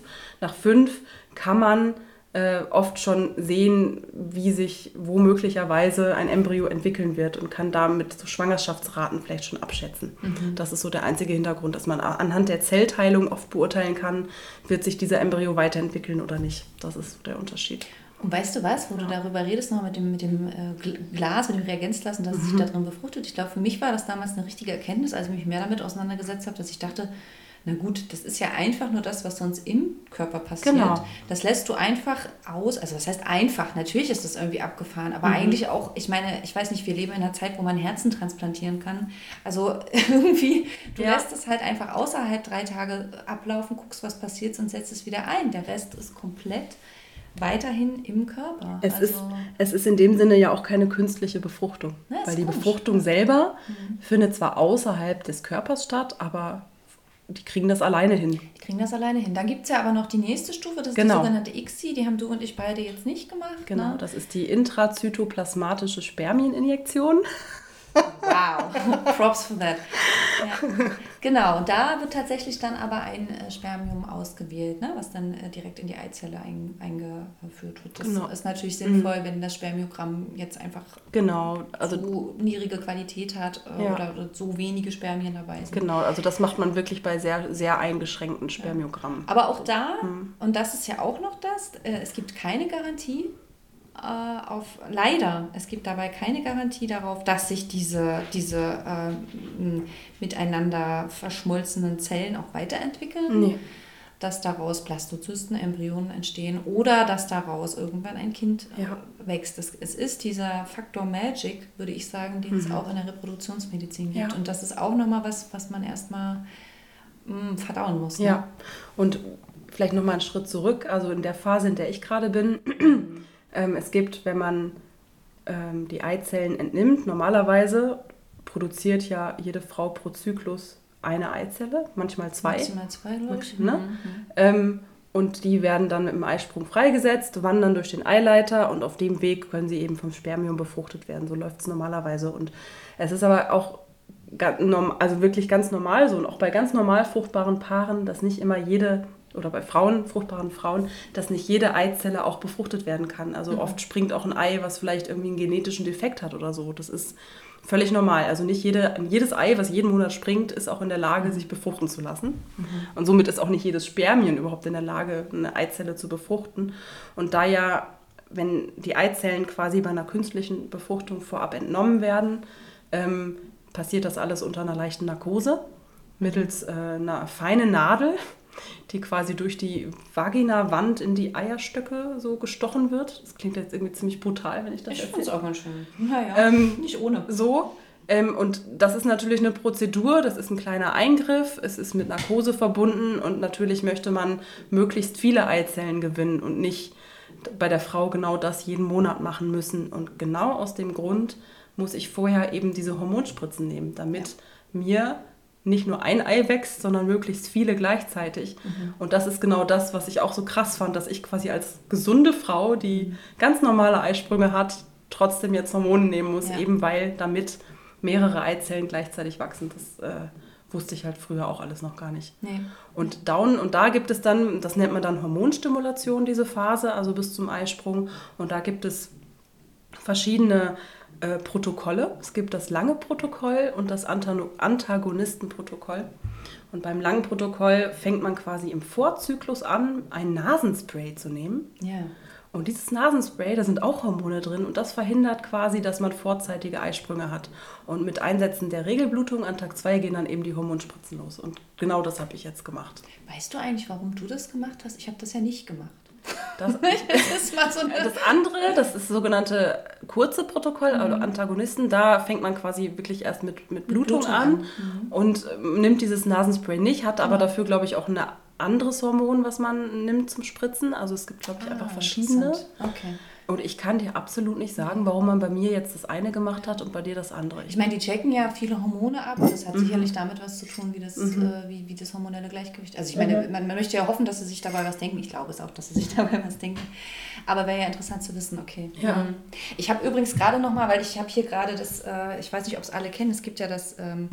Nach fünf kann man äh, oft schon sehen, wie sich womöglicherweise ein Embryo entwickeln wird und kann damit so Schwangerschaftsraten vielleicht schon abschätzen. Mhm. Das ist so der einzige Hintergrund, dass man anhand der Zellteilung oft beurteilen kann, wird sich dieser Embryo weiterentwickeln oder nicht. Das ist so der Unterschied. Und weißt du was, wo ja. du darüber redest, noch mit dem, mit dem äh, Glas, mit dem Reagenzglas und dass mhm. es sich da drin befruchtet? Ich glaube, für mich war das damals eine richtige Erkenntnis, als ich mich mehr damit auseinandergesetzt habe, dass ich dachte, na gut, das ist ja einfach nur das, was sonst im Körper passiert. Genau. Das lässt du einfach aus. Also was heißt einfach? Natürlich ist das irgendwie abgefahren, aber mhm. eigentlich auch, ich meine, ich weiß nicht, wir leben in einer Zeit, wo man Herzen transplantieren kann. Also irgendwie, du ja. lässt es halt einfach außerhalb drei Tage ablaufen, guckst, was passiert und setzt es wieder ein. Der Rest ist komplett weiterhin im Körper. Es, also, ist, es ist in dem Sinne ja auch keine künstliche Befruchtung. Na, weil die komisch. Befruchtung selber mhm. findet zwar außerhalb des Körpers statt, aber die kriegen das alleine hin. Die kriegen das alleine hin. Dann gibt es ja aber noch die nächste Stufe, das ist genau. die sogenannte ICSI, die haben du und ich beide jetzt nicht gemacht. Genau, ne? das ist die intrazytoplasmatische Spermieninjektion. Wow, Props for that. Ja. Genau, und da wird tatsächlich dann aber ein äh, Spermium ausgewählt, ne, was dann äh, direkt in die Eizelle ein, eingeführt wird. Das genau. ist natürlich sinnvoll, mhm. wenn das Spermiogramm jetzt einfach genau. also, so niedrige Qualität hat äh, ja. oder, so wenige Spermien dabei sind. Genau, also das macht man wirklich bei sehr, sehr eingeschränkten Spermiogrammen. Ja. Aber auch da, mhm. und das ist ja auch noch das, es gibt keine Garantie, äh, auf, leider, es gibt dabei keine Garantie darauf, dass sich diese, diese äh, miteinander verschmolzenen Zellen auch weiterentwickeln. Nee. Dass daraus Blastozysten, Embryonen entstehen oder dass daraus irgendwann ein Kind äh, ja. wächst. Es, es, ist dieser Faktor Magic, würde ich sagen, den mhm. es auch in der Reproduktionsmedizin gibt. Ja. Und das ist auch nochmal was, was man erstmal mm, verdauen muss. Ne? Ja, und vielleicht nochmal einen Schritt zurück. Also in der Phase, in der ich gerade bin, ähm, es gibt, wenn man ähm, die Eizellen entnimmt, normalerweise produziert ja jede Frau pro Zyklus eine Eizelle, manchmal zwei. Maximal zwei, glaube ich. Ne? Mhm. Ähm, und die werden dann im Eisprung freigesetzt, wandern durch den Eileiter und auf dem Weg können sie eben vom Spermium befruchtet werden. So läuft es normalerweise. Und es ist aber auch also wirklich ganz normal so und auch bei ganz normal fruchtbaren Paaren, dass nicht immer jede oder bei Frauen, fruchtbaren Frauen, dass nicht jede Eizelle auch befruchtet werden kann. Also mhm. oft springt auch ein Ei, was vielleicht irgendwie einen genetischen Defekt hat oder so. Das ist völlig normal. Also nicht jede, jedes Ei, was jeden Monat springt, ist auch in der Lage, sich befruchten zu lassen. Mhm. Und somit ist auch nicht jedes Spermien überhaupt in der Lage, eine Eizelle zu befruchten. Und da ja, wenn die Eizellen quasi bei einer künstlichen Befruchtung vorab entnommen werden, ähm, passiert das alles unter einer leichten Narkose mittels äh, einer feinen Nadel die quasi durch die Vagina-Wand in die Eierstöcke so gestochen wird. Das klingt jetzt irgendwie ziemlich brutal, wenn ich das ich erzähle. Ich finde es auch ganz schön. Naja, ähm, nicht ohne. So. Ähm, und das ist natürlich eine Prozedur, das ist ein kleiner Eingriff, es ist mit Narkose verbunden und natürlich möchte man möglichst viele Eizellen gewinnen und nicht bei der Frau genau das jeden Monat machen müssen. Und genau aus dem Grund muss ich vorher eben diese Hormonspritzen nehmen, damit ja. mir nicht nur ein Ei wächst, sondern möglichst viele gleichzeitig. Mhm. Und das ist genau das, was ich auch so krass fand, dass ich quasi als gesunde Frau, die ganz normale Eisprünge hat, trotzdem jetzt Hormone nehmen muss, ja. eben weil damit mehrere Eizellen gleichzeitig wachsen. Das äh, wusste ich halt früher auch alles noch gar nicht. Nee. Und down, und da gibt es dann, das nennt man dann Hormonstimulation, diese Phase, also bis zum Eisprung. Und da gibt es verschiedene äh, Protokolle. Es gibt das lange Protokoll und das Antagonistenprotokoll. Und beim langen Protokoll fängt man quasi im Vorzyklus an, ein Nasenspray zu nehmen. Yeah. Und dieses Nasenspray, da sind auch Hormone drin und das verhindert quasi, dass man vorzeitige Eisprünge hat. Und mit Einsetzen der Regelblutung an Tag 2 gehen dann eben die Hormonspritzen los. Und genau das habe ich jetzt gemacht. Weißt du eigentlich, warum du das gemacht hast? Ich habe das ja nicht gemacht. Das, das, so das, andere, das ist das sogenannte kurze Protokoll, also mhm. also Antagonisten. Da fängt man quasi wirklich erst mit, mit Blutung, Blutung an, an. Mhm. und ähm, nimmt dieses Nasenspray nicht, hat aber mhm. dafür, glaube ich, auch ein anderes Hormon, was man nimmt zum Spritzen. Also es gibt, glaube ich, ah, einfach verschiedene. Okay. Und ich kann dir absolut nicht sagen, warum man bei mir jetzt das eine gemacht hat und bei dir das andere. Ich meine, die checken ja viele Hormone ab und das hat mhm. sicherlich damit was zu tun, wie das, mhm. äh, wie, wie das hormonelle Gleichgewicht. Also ich meine, mhm. man, man, möchte ja hoffen, dass sie sich dabei was denken. Ich glaube es auch, dass sie sich dabei was denken. Aber wäre ja interessant zu wissen, okay. Ja. Mhm. Ich habe übrigens gerade nochmal, weil ich habe hier gerade das, äh, ich weiß nicht, ob es alle kennen, es gibt ja das... Ähm,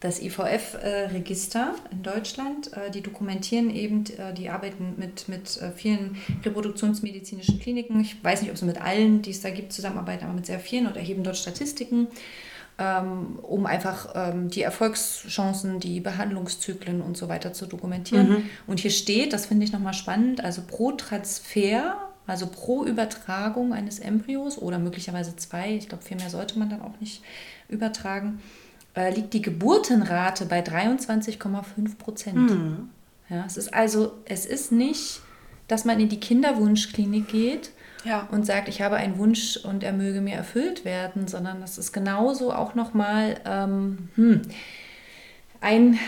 das IVF-Register in Deutschland. Äh, die dokumentieren eben, äh, die arbeiten mit, mit äh, vielen reproduktionsmedizinischen Kliniken. Ich weiß nicht, ob sie mit allen, die es da gibt, zusammenarbeiten, aber mit sehr vielen und erheben dort Statistiken, ähm, um einfach ähm, die Erfolgschancen, die Behandlungszyklen und so weiter zu dokumentieren. Mhm. Und hier steht, das finde ich nochmal spannend, also pro Transfer also pro Übertragung eines Embryos oder möglicherweise zwei, ich glaube, viel mehr sollte man dann auch nicht übertragen, äh, liegt die Geburtenrate bei 23,5 Prozent. Mhm. Ja, es ist also, es ist nicht, dass man in die Kinderwunschklinik geht ja. und sagt, ich habe einen Wunsch und er möge mir erfüllt werden, sondern das ist genauso auch nochmal ähm, hm, ein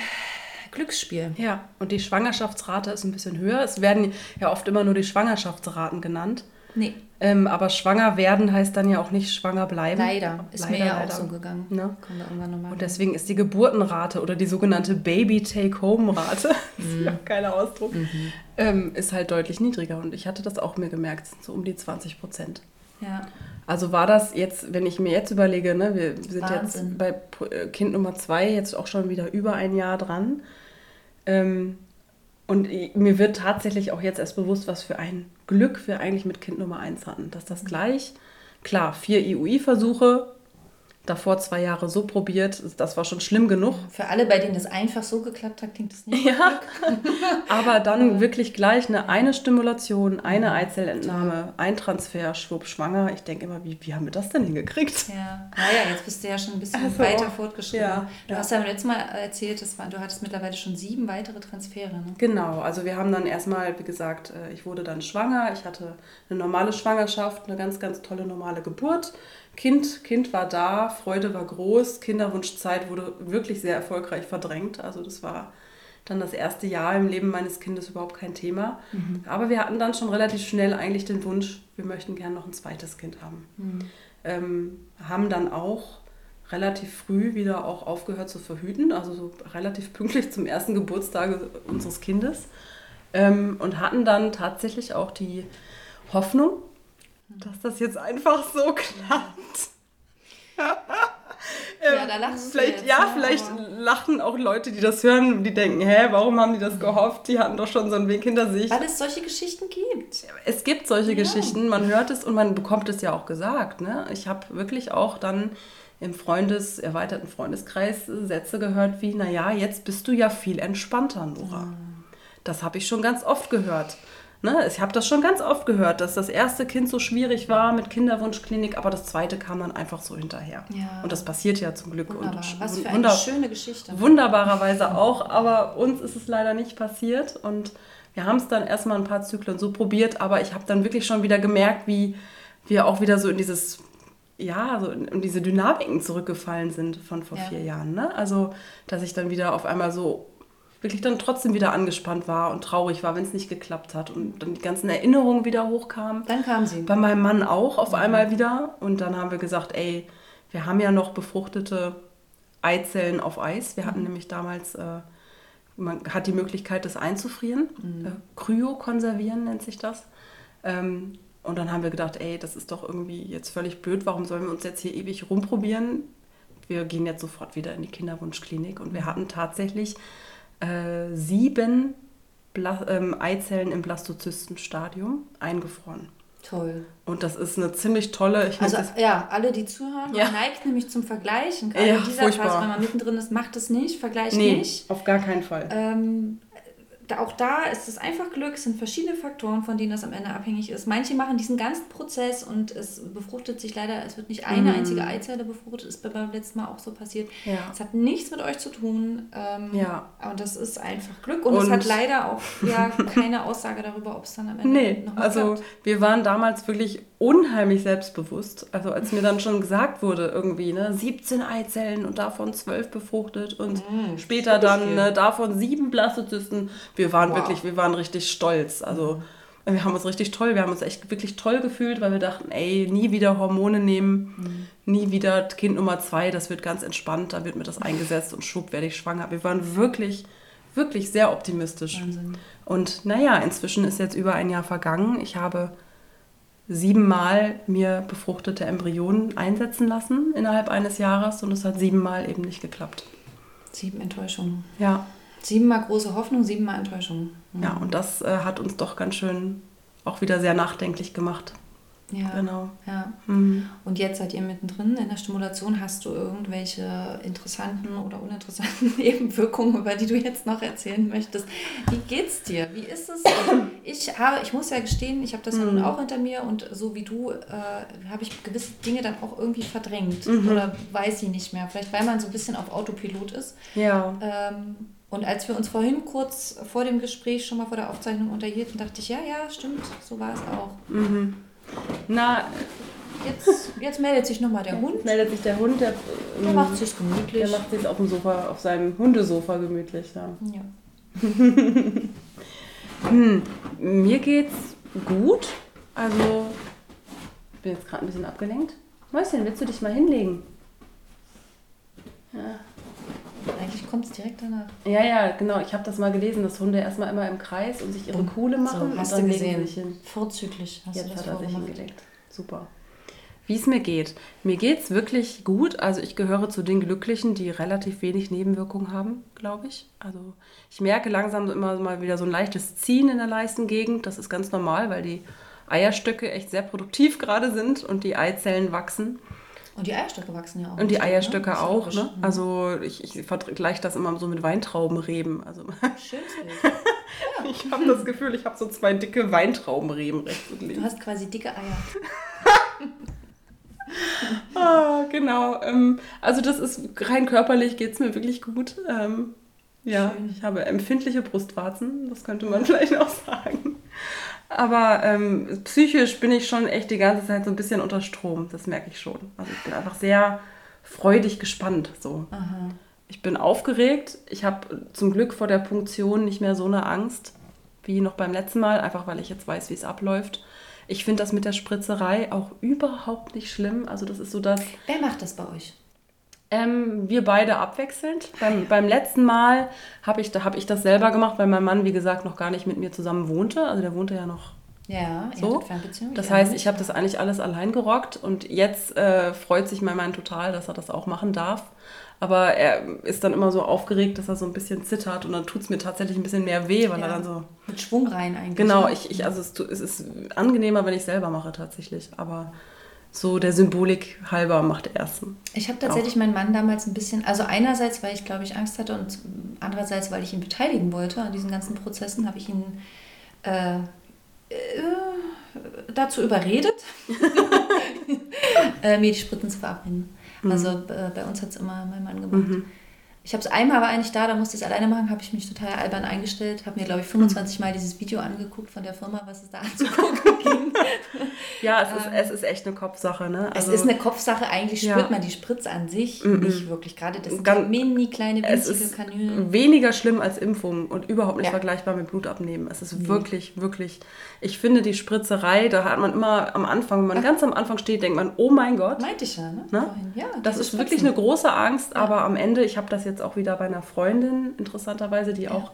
Glücksspiel. Ja, und die Schwangerschaftsrate ist ein bisschen höher. Es werden ja oft immer nur die Schwangerschaftsraten genannt. Nee. Ähm, aber schwanger werden heißt dann ja auch nicht schwanger bleiben. Leider, ist leider, mir ja leider. auch so gegangen. Ne? Und deswegen ist die Geburtenrate oder die sogenannte Baby-Take-Home-Rate, ist ja auch kein Ausdruck, mhm. ähm, ist halt deutlich niedriger. Und ich hatte das auch mir gemerkt, so um die 20 Prozent. Ja. Also war das jetzt, wenn ich mir jetzt überlege, ne, wir sind Wahnsinn. jetzt bei äh, Kind Nummer zwei jetzt auch schon wieder über ein Jahr dran. Ähm, und mir wird tatsächlich auch jetzt erst bewusst, was für ein Glück wir eigentlich mit Kind Nummer 1 hatten. Dass das gleich, klar, vier IUI-Versuche, davor zwei Jahre so probiert. Das war schon schlimm genug. Für alle, bei denen das einfach so geklappt hat, klingt das nicht. Ja, aber dann wirklich gleich eine, eine Stimulation, eine Eizellentnahme, ein Transfer, schwupp, schwanger. Ich denke immer, wie, wie haben wir das denn hingekriegt? Ja, naja, jetzt bist du ja schon ein bisschen Also, weiter fortgeschritten. ja, du ja. hast ja beim letzten Mal erzählt, das war, du hattest mittlerweile schon sieben weitere Transfere. Ne? Genau, also wir haben dann erstmal, wie gesagt, äh, ich wurde dann schwanger, ich hatte eine normale Schwangerschaft, eine ganz, ganz tolle normale Geburt. Kind, kind war da, Freude war groß, Kinderwunschzeit wurde wirklich sehr erfolgreich verdrängt. Also das war dann das erste Jahr im Leben meines Kindes überhaupt kein Thema. Aber wir hatten dann schon relativ schnell eigentlich den Wunsch, wir möchten gerne noch ein zweites Kind haben. Ähm, haben dann auch relativ früh wieder auch aufgehört zu verhüten, also so relativ pünktlich zum ersten Geburtstag unseres Kindes. Ähm, und hatten dann tatsächlich auch die Hoffnung, dass das jetzt einfach so klappt. Ja, da lachst du vielleicht, jetzt, ja, ne, vielleicht aber- lachen auch Leute, die das hören, die denken, hä, warum haben die das gehofft? Die hatten doch schon so einen Weg hinter sich. Weil es solche Geschichten gibt. Es gibt solche Geschichten, man hört es und man bekommt es ja auch gesagt. Ne? Ich habe wirklich auch dann im Freundes, erweiterten Freundeskreis Sätze gehört wie, naja, jetzt bist du ja viel entspannter, Nora. Das habe ich schon ganz oft gehört. Ne? Ich habe das schon ganz oft gehört, dass das erste Kind so schwierig war mit Kinderwunschklinik, aber das zweite kam dann einfach so hinterher. Ja. Und das passiert ja zum Glück. Wunderbar. Und Was für eine schöne Geschichte. Wunderbarerweise auch, aber uns ist es leider nicht passiert und wir haben es dann erstmal ein paar Zyklen so probiert, aber ich habe dann wirklich schon wieder gemerkt, wie wir auch wieder so in dieses, ja, so in, in diese Dynamiken zurückgefallen sind von vor Ja. vier Jahren. Ne? Also, dass ich dann wieder auf einmal so wirklich dann trotzdem wieder angespannt war und traurig war, wenn es nicht geklappt hat und dann die ganzen Erinnerungen wieder hochkamen. Dann kam sie. Bei meinem Mann auch auf einmal wieder. Und dann haben wir gesagt, ey, wir haben ja noch befruchtete Eizellen auf Eis. Wir hatten nämlich damals, äh, man hat die Möglichkeit, das einzufrieren. Äh, Kryo konservieren nennt sich das. Ähm, und dann haben wir gedacht, ey, das ist doch irgendwie jetzt völlig blöd. Warum sollen wir uns jetzt hier ewig rumprobieren? Wir gehen jetzt sofort wieder in die Kinderwunschklinik. Und wir hatten tatsächlich äh, sieben Bla ähm, Eizellen im Blastozystenstadium eingefroren. Toll. Und das ist eine ziemlich tolle, ich Also ja, alle, die zuhören, Ja. neigt nämlich zum Vergleichen. Gerade Ja, in dieser furchtbar. Phase, wenn man mittendrin ist, macht es nicht, vergleicht nee, nicht. auf gar keinen Fall. Ähm, auch da ist es einfach Glück, es sind verschiedene Faktoren, von denen das am Ende abhängig ist. Manche machen diesen ganzen Prozess und es befruchtet sich leider, es wird nicht eine einzige Eizelle befruchtet, ist beim letzten Mal auch so passiert. Ja. Es hat nichts mit euch zu tun. Ähm, Ja. Und das ist einfach Glück. Und, es Und- hat leider auch ja, keine Aussage darüber, ob es dann am Ende Nee, nochmal also klappt. wir waren damals wirklich unheimlich selbstbewusst. Also als mir dann schon gesagt wurde, irgendwie, ne, 17 Eizellen und davon 12 befruchtet und später dann ne, davon sieben Blastozysten. Wir waren Wow. wirklich, wir waren richtig stolz. Also wir haben uns richtig toll, wir haben uns echt wirklich toll gefühlt, weil wir dachten, ey, nie wieder Hormone nehmen, nie wieder Kind Nummer zwei, das wird ganz entspannt, da wird mir das eingesetzt und schwupp werde ich schwanger. Wir waren wirklich, wirklich sehr optimistisch. Wahnsinn. Und naja, inzwischen ist jetzt über ein Jahr vergangen. Ich habe siebenmal mir befruchtete Embryonen einsetzen lassen innerhalb eines Jahres und es hat siebenmal eben nicht geklappt. Sieben Enttäuschungen. Ja, Siebenmal große Hoffnung, siebenmal Enttäuschung. ja und das äh, hat uns doch ganz schön auch wieder sehr nachdenklich gemacht. Ja. Genau. Ja. Mhm. Und jetzt seid ihr mittendrin in der Stimulation. Hast du irgendwelche interessanten oder uninteressanten Nebenwirkungen, über die du jetzt noch erzählen möchtest? Wie geht's dir? Wie ist es? Ich habe, ich muss ja gestehen, ich habe das ja Mhm. nun auch hinter mir und so wie du äh, habe ich gewisse Dinge dann auch irgendwie verdrängt Mhm. oder weiß sie nicht mehr. Vielleicht weil man so ein bisschen auf Autopilot ist. Ja. Ähm, und als wir uns vorhin kurz vor dem Gespräch schon mal vor der Aufzeichnung unterhielten, dachte ich, ja, ja, stimmt, so war es auch. Na, Jetzt, jetzt meldet sich nochmal der Hund. meldet sich der Hund, der, Der ähm, macht sich gemütlich. der macht sich auf dem Sofa, auf seinem Hundesofa gemütlich. Ja. ja. Hm, mir geht's gut. Also, ich bin jetzt gerade ein bisschen abgelenkt. Mäuschen, willst du dich mal hinlegen? Ja, Eigentlich kommt es direkt danach. ja, ja genau. Ich habe das mal gelesen, dass Hunde erstmal immer im Kreis und sich ihre Kuhle machen so, hast und dann du gesehen. sich hin. Vorzüglich hast Jetzt du das hat er sich hingelegt. Super. Wie es mir geht. Mir geht's wirklich gut. Also ich gehöre zu den Glücklichen, die relativ wenig Nebenwirkungen haben, glaube ich. Also ich merke langsam immer mal wieder so ein leichtes Ziehen in der Leistengegend. Das ist ganz normal, weil die Eierstöcke echt sehr produktiv gerade sind und die Eizellen wachsen. Und die Eierstöcke wachsen ja auch. Und die ne? Eierstöcke ist auch, frisch. ne? Also ich, ich vergleiche das immer so mit Weintraubenreben. Also Schönes Bild. ich habe das Gefühl, ich habe so zwei dicke Weintraubenreben rechts und Du links. hast quasi dicke Eier. Ah, genau. Ähm, also das ist rein körperlich geht es mir wirklich gut. Ähm, ja, Schön. ich habe empfindliche Brustwarzen, das könnte man vielleicht auch sagen. Aber ähm, psychisch bin ich schon echt die ganze Zeit so ein bisschen unter Strom, das merke ich schon. Also ich bin einfach sehr freudig gespannt. So. Aha. Ich bin aufgeregt. Ich habe zum Glück vor der Punktion nicht mehr so eine Angst wie noch beim letzten Mal, einfach weil ich jetzt weiß, wie es abläuft. Ich finde das mit der Spritzerei auch überhaupt nicht schlimm. Also das ist so das, Wer macht das bei euch? Ähm, wir beide abwechselnd. Beim, beim letzten Mal habe ich, da hab ich das selber gemacht, weil mein Mann, wie gesagt, noch gar nicht mit mir zusammen wohnte. Also der wohnte ja noch Ja, so. Das heißt, ich habe das eigentlich alles allein gerockt und jetzt äh, freut sich mein Mann total, dass er das auch machen darf. Aber er ist dann immer so aufgeregt, dass er so ein bisschen zittert und dann tut es mir tatsächlich ein bisschen mehr weh, weil Ja. er dann so. Mit Schwung rein eigentlich. Genau, ne? ich, ich, also es, es ist angenehmer, wenn ich selber mache tatsächlich. Aber so der Symbolik halber macht er es. Ich habe tatsächlich meinen Mann damals ein bisschen, also einerseits, weil ich glaube ich Angst hatte und andererseits, weil ich ihn beteiligen wollte an diesen ganzen Prozessen, habe ich ihn äh, äh, dazu überredet, äh, mir die Spritzen zu verabreden. Also äh, bei uns hat es immer mein Mann gemacht. Ich habe es einmal, war eigentlich da, da musste ich es alleine machen, habe ich mich total albern eingestellt, habe mir, glaube ich, 25 Mal dieses Video angeguckt von der Firma, was es da anzugucken ging. Ja, es, ist, es ist echt eine Kopfsache. Ne? Es Also ist eine Kopfsache, eigentlich Ja. spürt man die Spritze an sich nicht wirklich. Gerade das sind Ganz- mini kleine es winzige ist Kanülen. weniger schlimm als Impfung und überhaupt nicht Ja. vergleichbar mit Blutabnehmen. Es ist wirklich, wirklich. Ich finde die Spritzerei, da hat man immer am Anfang, wenn man ganz am Anfang steht, denkt man, oh mein Gott. Meinte ich ja, ne? Ne? Ja, Das diese ist wirklich eine große Angst, aber am Ende, ich habe das jetzt auch wieder bei einer Freundin, interessanterweise, die auch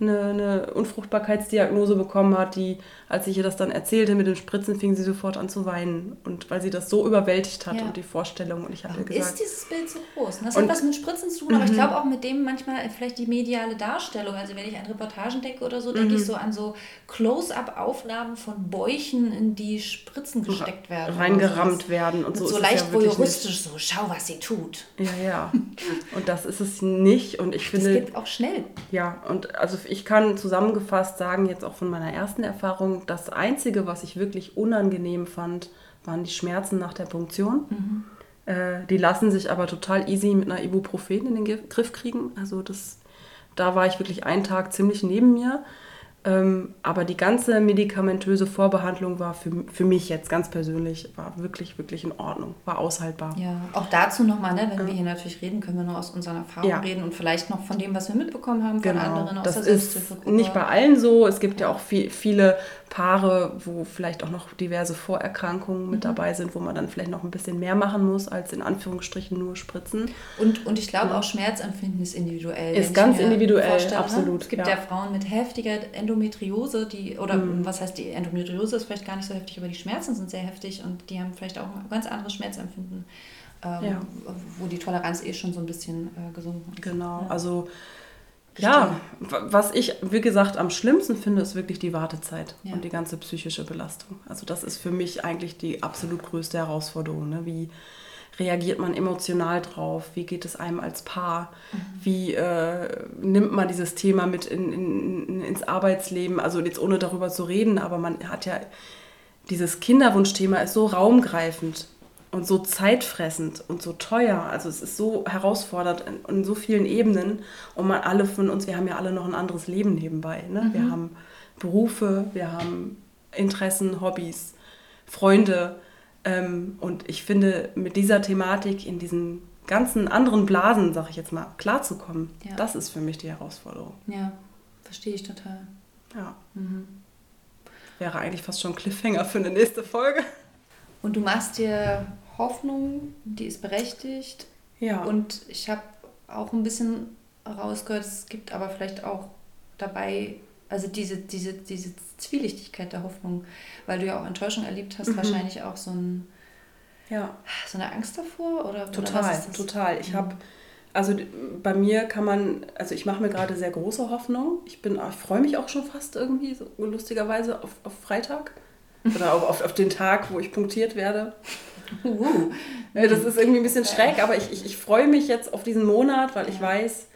eine, eine Unfruchtbarkeitsdiagnose bekommen hat, die, als ich ihr das dann erzählte mit den Spritzen, fing sie sofort an zu weinen. Und weil sie das so überwältigt hat Ja. und die Vorstellung. Und ich habe ihr Warum gesagt, ist dieses Bild so groß? Das Und- Mhm. hat was mit Spritzen zu tun, aber ich glaube auch mit dem manchmal vielleicht die mediale Darstellung. Also wenn ich an Reportagen denke oder so, Mhm. denke ich so an so Close-up-Aufnahmen von Bäuchen, in die Spritzen gesteckt werden. reingerammt sowas. werden. Und Und so, so, es leicht voyeuristisch, so schau, was sie tut. Ja, ja. Und das ist es nicht. Und ich Das finde, geht auch schnell. Ja, und also ich kann zusammengefasst sagen, jetzt auch von meiner ersten Erfahrung, das Einzige, was ich wirklich unangenehm fand, waren die Schmerzen nach der Punktion. Äh, die lassen sich aber total easy mit einer Ibuprofen in den Gr- Griff kriegen. Also das, da war ich wirklich einen Tag ziemlich neben mir. Ähm, aber die ganze medikamentöse Vorbehandlung war für, für mich jetzt ganz persönlich, war wirklich, wirklich in Ordnung, war aushaltbar. Ja, auch dazu nochmal, ne, wenn wir hier natürlich reden, können wir nur aus unseren Erfahrungen Ja. reden und vielleicht noch von dem, was wir mitbekommen haben von anderen aus das der ist nicht bei allen so. Es gibt ja auch viel, viele Paare, wo vielleicht auch noch diverse Vorerkrankungen Mhm. mit dabei sind, wo man dann vielleicht noch ein bisschen mehr machen muss, als in Anführungsstrichen nur Spritzen. Und, und ich glaube auch Schmerzempfinden ist individuell. Ist ganz individuell, ne, absolut, Es gibt ja. ja. Frauen mit heftiger Endometriose, die, oder Mhm. was heißt die Endometriose ist vielleicht gar nicht so heftig, aber die Schmerzen sind sehr heftig und die haben vielleicht auch ein ganz anderes Schmerzempfinden, ähm, Ja. wo die Toleranz eh schon so ein bisschen äh, gesunken ist. Genau, Ja. also ja, wa- was ich, wie gesagt, am schlimmsten finde, ist wirklich die Wartezeit Ja. und die ganze psychische Belastung. Also das ist für mich eigentlich die absolut größte Herausforderung. Ne? Wie reagiert man emotional drauf? Wie geht es einem als Paar? Wie äh, nimmt man dieses Thema mit in, in, in, ins Arbeitsleben? Also jetzt ohne darüber zu reden, aber man hat ja, dieses Kinderwunschthema ist so raumgreifend und so zeitfressend und so teuer. Also es ist so herausfordernd in, in so vielen Ebenen. Und man alle von uns, wir haben ja alle noch ein anderes Leben nebenbei. Ne? Wir haben Berufe, wir haben Interessen, Hobbys, Freunde. Ähm, und ich finde, mit dieser Thematik in diesen ganzen anderen Blasen, sag ich jetzt mal, klarzukommen, Ja. das ist für mich die Herausforderung. Ja, verstehe ich total. Ja. Mhm. Wäre eigentlich fast schon Cliffhanger für eine nächste Folge. Und du machst dir Hoffnung, die ist berechtigt. Ja. Und ich habe auch ein bisschen rausgehört, es gibt aber vielleicht auch dabei, also diese, diese, diese Zwielichtigkeit der Hoffnung, weil du ja auch Enttäuschung erlebt hast, Mhm. wahrscheinlich auch so, ein, ja. so eine Angst davor? Oder, oder Total, das? total. Ich habe, also bei mir kann man, also ich mache mir gerade sehr große Hoffnung. Ich bin, ich freue mich auch schon fast irgendwie, so lustigerweise, auf, auf Freitag. Oder auf, auf, auf den Tag, wo ich punktiert werde. Uh. Das ist irgendwie ein bisschen schräg, aber ich, ich, ich freue mich jetzt auf diesen Monat, weil ich weiß,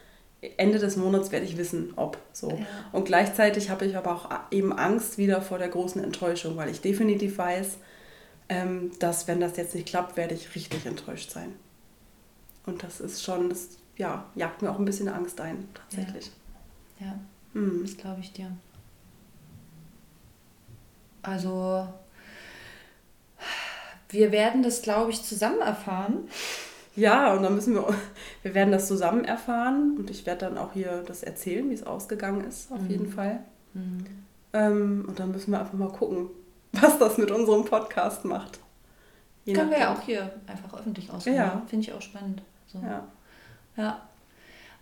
Ende des Monats werde ich wissen, ob so. Ja. Und gleichzeitig habe ich aber auch eben Angst wieder vor der großen Enttäuschung, weil ich definitiv weiß, ähm, dass wenn das jetzt nicht klappt, werde ich richtig enttäuscht sein. Und das ist schon, das ja, jagt mir auch ein bisschen Angst ein, tatsächlich. Ja, ja. Hm. das glaube ich dir. Also, wir werden das, glaube ich, zusammen erfahren. Ja, und dann müssen wir, wir werden das zusammen erfahren und ich werde dann auch hier das erzählen, wie es ausgegangen ist, auf mhm. jeden Fall. Mhm. Ähm, und dann müssen wir einfach mal gucken, was das mit unserem Podcast macht. Je Können wir ja auch hier einfach öffentlich ausprobieren. Ja. Finde ich auch spannend. So. Ja. Ja.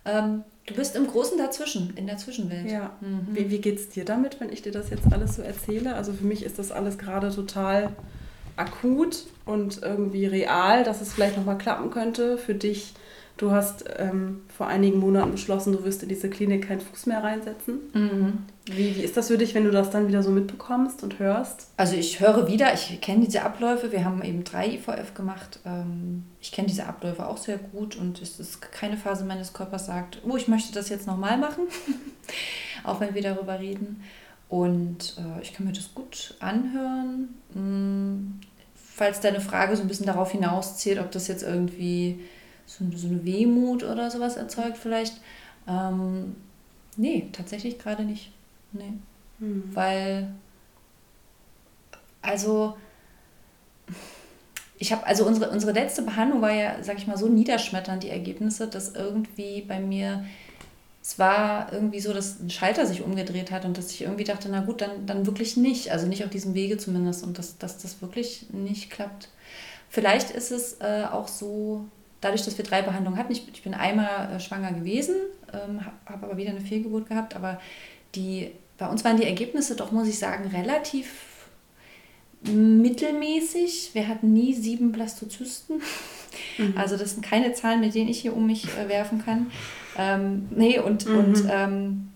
Ähm, du bist im Großen dazwischen, in der Zwischenwelt. Ja. Mhm. Wie, wie geht es dir damit, wenn ich dir das jetzt alles so erzähle? Also für mich ist das alles gerade total akut und irgendwie real, dass es vielleicht nochmal klappen könnte. Für dich, du hast ähm, vor einigen Monaten beschlossen, du wirst in diese Klinik keinen Fuß mehr reinsetzen. Mhm. Wie, wie ist das für dich, wenn du das dann wieder so mitbekommst und hörst? Also ich höre wieder, ich kenne diese Abläufe, wir haben eben drei IVF gemacht. Ähm, ich kenne diese Abläufe auch sehr gut und es ist keine Phase meines Körpers sagt, oh, ich möchte das jetzt nochmal machen, auch wenn wir darüber reden. Und äh, ich kann mir das gut anhören. Falls deine Frage so ein bisschen darauf hinauszielt, ob das jetzt irgendwie so, so eine Wehmut oder sowas erzeugt vielleicht. Ähm, nee, tatsächlich gerade nicht. Nee. Hm. Weil, also, ich habe, also unsere, unsere letzte Behandlung war ja, sag ich mal, so niederschmetternd, die Ergebnisse, dass irgendwie bei mir es war irgendwie so, dass ein Schalter sich umgedreht hat und dass ich irgendwie dachte, na gut, dann, dann wirklich nicht. Also nicht auf diesem Wege zumindest und dass, dass das wirklich nicht klappt. Vielleicht ist es äh, auch so, dadurch, dass wir drei Behandlungen hatten, ich, ich bin einmal äh, schwanger gewesen, ähm, habe aber wieder eine Fehlgeburt gehabt, aber die, bei uns waren die Ergebnisse doch, muss ich sagen, relativ mittelmäßig. Wir hatten nie sieben Blastozysten. Mhm. Also das sind keine Zahlen, mit denen ich hier um mich äh, werfen kann. Ähm, nee, und, mhm. und ähm,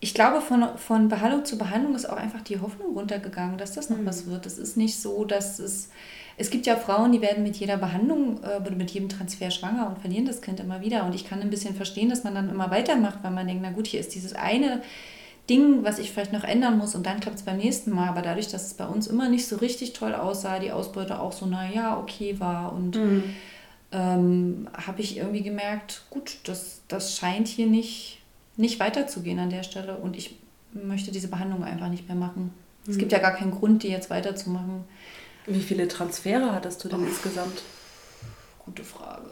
ich glaube, von, von Behandlung zu Behandlung ist auch einfach die Hoffnung runtergegangen, dass das noch mhm. was wird. Es ist nicht so, dass es. Es gibt ja Frauen, die werden mit jeder Behandlung äh, oder mit jedem Transfer schwanger und verlieren das Kind immer wieder. Und ich kann ein bisschen verstehen, dass man dann immer weitermacht, weil man denkt, na gut, hier ist dieses eine Ding, was ich vielleicht noch ändern muss und dann klappt es beim nächsten Mal. Aber dadurch, dass es bei uns immer nicht so richtig toll aussah, die Ausbeute auch so, naja, okay war und mhm. ähm, habe ich irgendwie gemerkt, gut, das, das scheint hier nicht, nicht weiterzugehen an der Stelle und ich möchte diese Behandlung einfach nicht mehr machen. Mhm. Es gibt ja gar keinen Grund, die jetzt weiterzumachen. Wie viele Transfere hattest du denn oh. insgesamt? Gute Frage.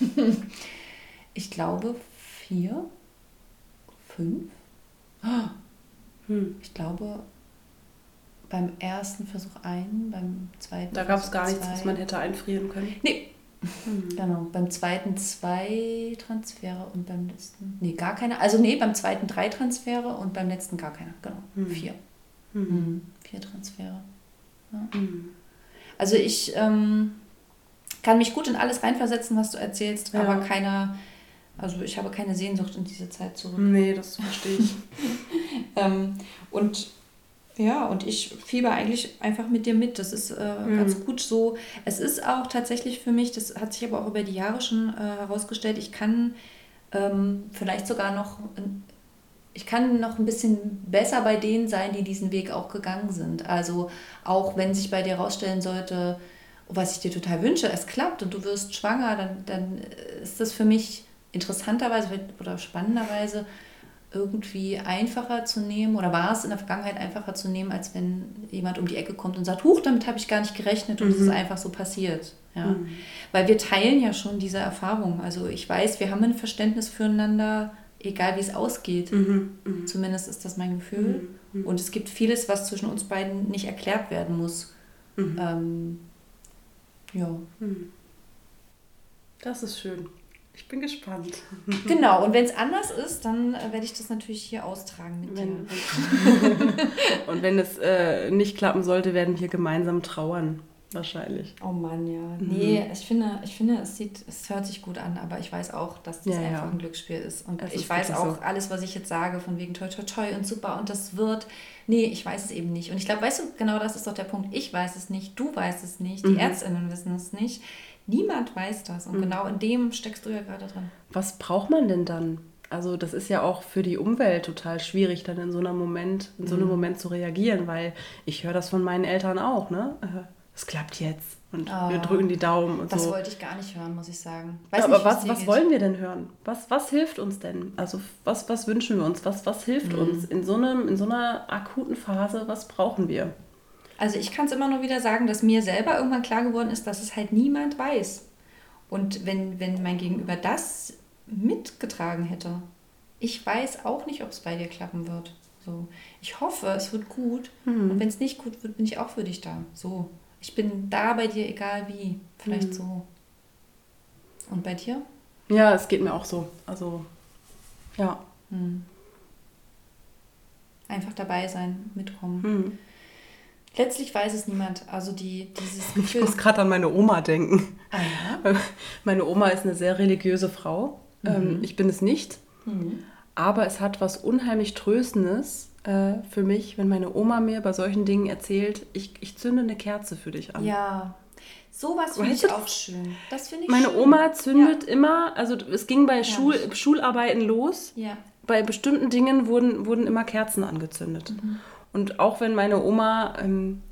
ich glaube vier, fünf. Hm. Ich glaube, beim ersten Versuch ein, beim zweiten. Da gab es gar nichts, was man hätte einfrieren können. Nee. Hm. Genau, beim zweiten zwei Transfere und beim letzten. Nee, gar keine. Also, nee, beim zweiten drei Transfere und beim letzten gar keine. Genau, hm. vier. Hm. hm. Vier Transfere. Ja. Hm. Also, ich ähm, kann mich gut in alles reinversetzen, was du erzählst, ja. aber keiner also ich habe keine Sehnsucht in diese Zeit zurück. Nee, das verstehe ich. ähm, und ja, und ich fieber eigentlich einfach mit dir mit. Das ist äh, mhm. ganz gut so. Es ist auch tatsächlich für mich, das hat sich aber auch über die Jahre schon äh, herausgestellt, ich kann ähm, vielleicht sogar noch, ich kann noch ein bisschen besser bei denen sein, die diesen Weg auch gegangen sind. Also auch wenn sich bei dir herausstellen sollte, was ich dir total wünsche, es klappt und du wirst schwanger, dann, dann ist das für mich interessanterweise oder spannenderweise irgendwie einfacher zu nehmen oder war es in der Vergangenheit einfacher zu nehmen, als wenn jemand um die Ecke kommt und sagt, huch, damit habe ich gar nicht gerechnet und mhm. es ist einfach so passiert. Ja. Mhm. Weil wir teilen ja schon diese Erfahrung. Also ich weiß, wir haben ein Verständnis füreinander, egal wie es ausgeht. Mhm. mhm. Zumindest ist das mein Gefühl. Mhm. Mhm. Und es gibt vieles, was zwischen uns beiden nicht erklärt werden muss. Ähm, ja. Das ist schön. Ich bin gespannt. Genau, und wenn es anders ist, dann äh, werde ich das natürlich hier austragen mit wenn, dir. und wenn es äh, nicht klappen sollte, werden wir gemeinsam trauern. wahrscheinlich. Oh Mann, ja. Mhm. Nee, ich finde, ich finde es, sieht, es hört sich gut an, aber ich weiß auch, dass das ja, einfach ja. ein Glücksspiel ist. Und es ich ist weiß auch, so. alles, was ich jetzt sage, von wegen toi toi toi und super und das wird. Nee, ich weiß es eben nicht. Und ich glaube, weißt du, genau das ist doch der Punkt. Ich weiß es nicht, du weißt es nicht, die mhm. Ärztinnen wissen es nicht. Niemand weiß das. Und mhm. genau in dem steckst du ja gerade drin. Was braucht man denn dann? Also das ist ja auch für die Umwelt total schwierig, dann in so einem Moment, in so einem mhm. Moment zu reagieren, weil ich höre das von meinen Eltern auch, ne? Äh, es klappt jetzt und oh, wir drücken die Daumen und das so. Das wollte ich gar nicht hören, muss ich sagen. Weiß aber nicht, was, was wollen wir denn hören? Was, was hilft uns denn? Also was, was wünschen wir uns? Was, was hilft mhm. uns in so, einem, in so einer akuten Phase? Was brauchen wir? Also ich kann es immer nur wieder sagen, dass mir selber irgendwann klar geworden ist, dass es halt niemand weiß. Und wenn, wenn mein Gegenüber das mitgetragen hätte. Ich weiß auch nicht, ob es bei dir klappen wird. So. Ich hoffe, es wird gut. Mhm. Und wenn es nicht gut wird, bin ich auch für dich da. So. Ich bin da bei dir, egal wie. Vielleicht mhm. so. Und bei dir? Ja, es geht mir auch so. Also, ja. Mhm. Einfach dabei sein, mitkommen. Letztlich weiß es niemand. Also die, dieses Gefühl. Ich muss gerade an meine Oma denken. Ah, ja? Meine Oma ist eine sehr religiöse Frau. Ähm, mhm. ich bin es nicht. Mhm. Aber es hat was unheimlich Tröstendes äh, für mich, wenn meine Oma mir bei solchen Dingen erzählt, ich, ich zünde eine Kerze für dich an. Ja. Sowas finde ich auch schön. Das finde ich Meine schön. Oma zündet ja. immer, also es ging bei Schul, Schularbeiten los. Ja. Bei bestimmten Dingen wurden, wurden immer Kerzen angezündet. Mhm. Und auch wenn meine Oma ähm,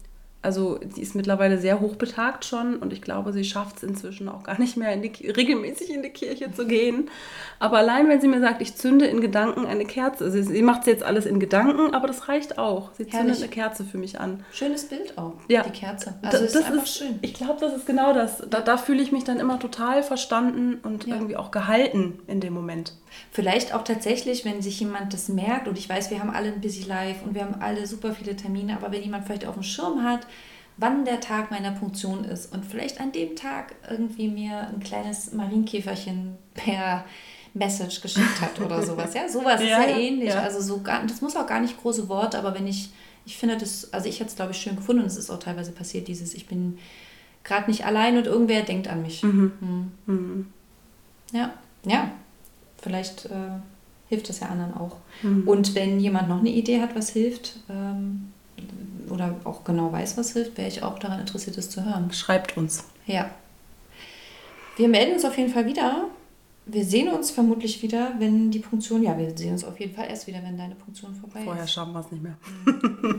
also sie ist mittlerweile sehr hochbetagt schon und ich glaube, sie schafft es inzwischen auch gar nicht mehr in die, regelmäßig in die Kirche zu gehen. Aber allein, wenn sie mir sagt, ich zünde in Gedanken eine Kerze, sie, sie macht es jetzt alles in Gedanken, aber das reicht auch. Sie Herrlich. zündet eine Kerze für mich an. Schönes Bild auch, ja. die Kerze. Also das, ist einfach ist, schön. Ich glaube, das ist genau das. Da, da fühle ich mich dann immer total verstanden und ja. irgendwie auch gehalten in dem Moment. Vielleicht auch tatsächlich, wenn sich jemand das merkt, und ich weiß, wir haben alle ein busy life und wir haben alle super viele Termine, aber wenn jemand vielleicht auf dem Schirm hat, wann der Tag meiner Punktion ist und vielleicht an dem Tag irgendwie mir ein kleines Marienkäferchen per Message geschickt hat oder sowas. Ja, sowas ja, ist ja ähnlich. Ja. Also so gar, das muss auch gar nicht große Worte, aber wenn ich, ich finde das, also ich hätte es glaube ich schön gefunden und es ist auch teilweise passiert, dieses, ich bin gerade nicht allein und irgendwer denkt an mich. Mhm. Mhm. Mhm. Ja, ja, vielleicht äh, hilft das ja anderen auch. Mhm. Und wenn jemand noch eine Idee hat, was hilft, ähm, oder auch genau weiß, was hilft, wäre ich auch daran interessiert, es zu hören. Schreibt uns. Ja. Wir melden uns auf jeden Fall wieder. Wir sehen uns vermutlich wieder, wenn die Punktion, ja, wir sehen uns auf jeden Fall erst wieder, wenn deine Punktion vorbei Vorher ist. Vorher schaffen wir es nicht mehr.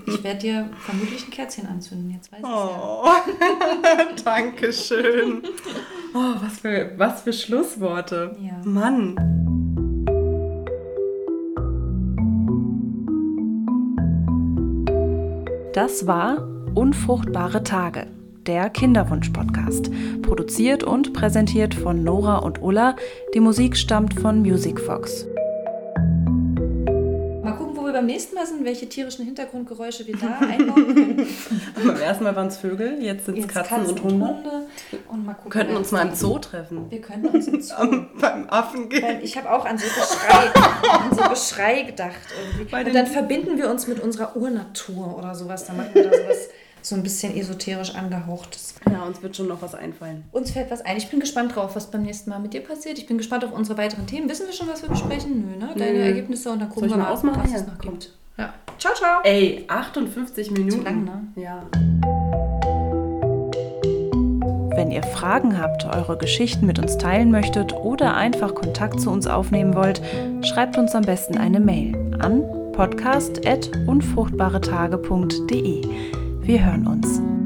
Ich werde dir vermutlich ein Kerzchen anzünden, jetzt weiß ich oh. ja. Dankeschön. Oh, was für, was für Schlussworte. Ja. Mann. Das war Unfruchtbare Tage, der Kinderwunsch-Podcast. Produziert und präsentiert von Nora und Ulla. Die Musik stammt von Music Fox beim nächsten Mal sind, welche tierischen Hintergrundgeräusche wir da einbauen können. beim ersten Mal waren es Vögel, jetzt sind es Katzen, Katzen, und Hunde. Hunde. Und mal gucken, könnten uns mal im Zoo treffen. Wir könnten uns im Zoo. beim Affen gehen. Ich habe auch an so Geschrei, an so Geschrei gedacht. Irgendwie. Und dann verbinden wir uns mit unserer Urnatur oder sowas. Dann machen wir da sowas so ein bisschen esoterisch angehauchtes. Ja, uns wird schon noch was einfallen. Uns fällt was ein. Ich bin gespannt drauf, was beim nächsten Mal mit dir passiert. Ich bin gespannt auf unsere weiteren Themen. Wissen wir schon, was wir besprechen? Nö, ne? Deine Nö. Ergebnisse und dann gucken Soll wir mal, ausmachen? was es noch kommt. gibt. Ja. Ciao, ciao. Ey, 58 Minuten. Zu lang, ne? Ja. Wenn ihr Fragen habt, eure Geschichten mit uns teilen möchtet oder einfach Kontakt zu uns aufnehmen wollt, schreibt uns am besten eine Mail an podcast.unfruchtbaretage.de. Wir hören uns.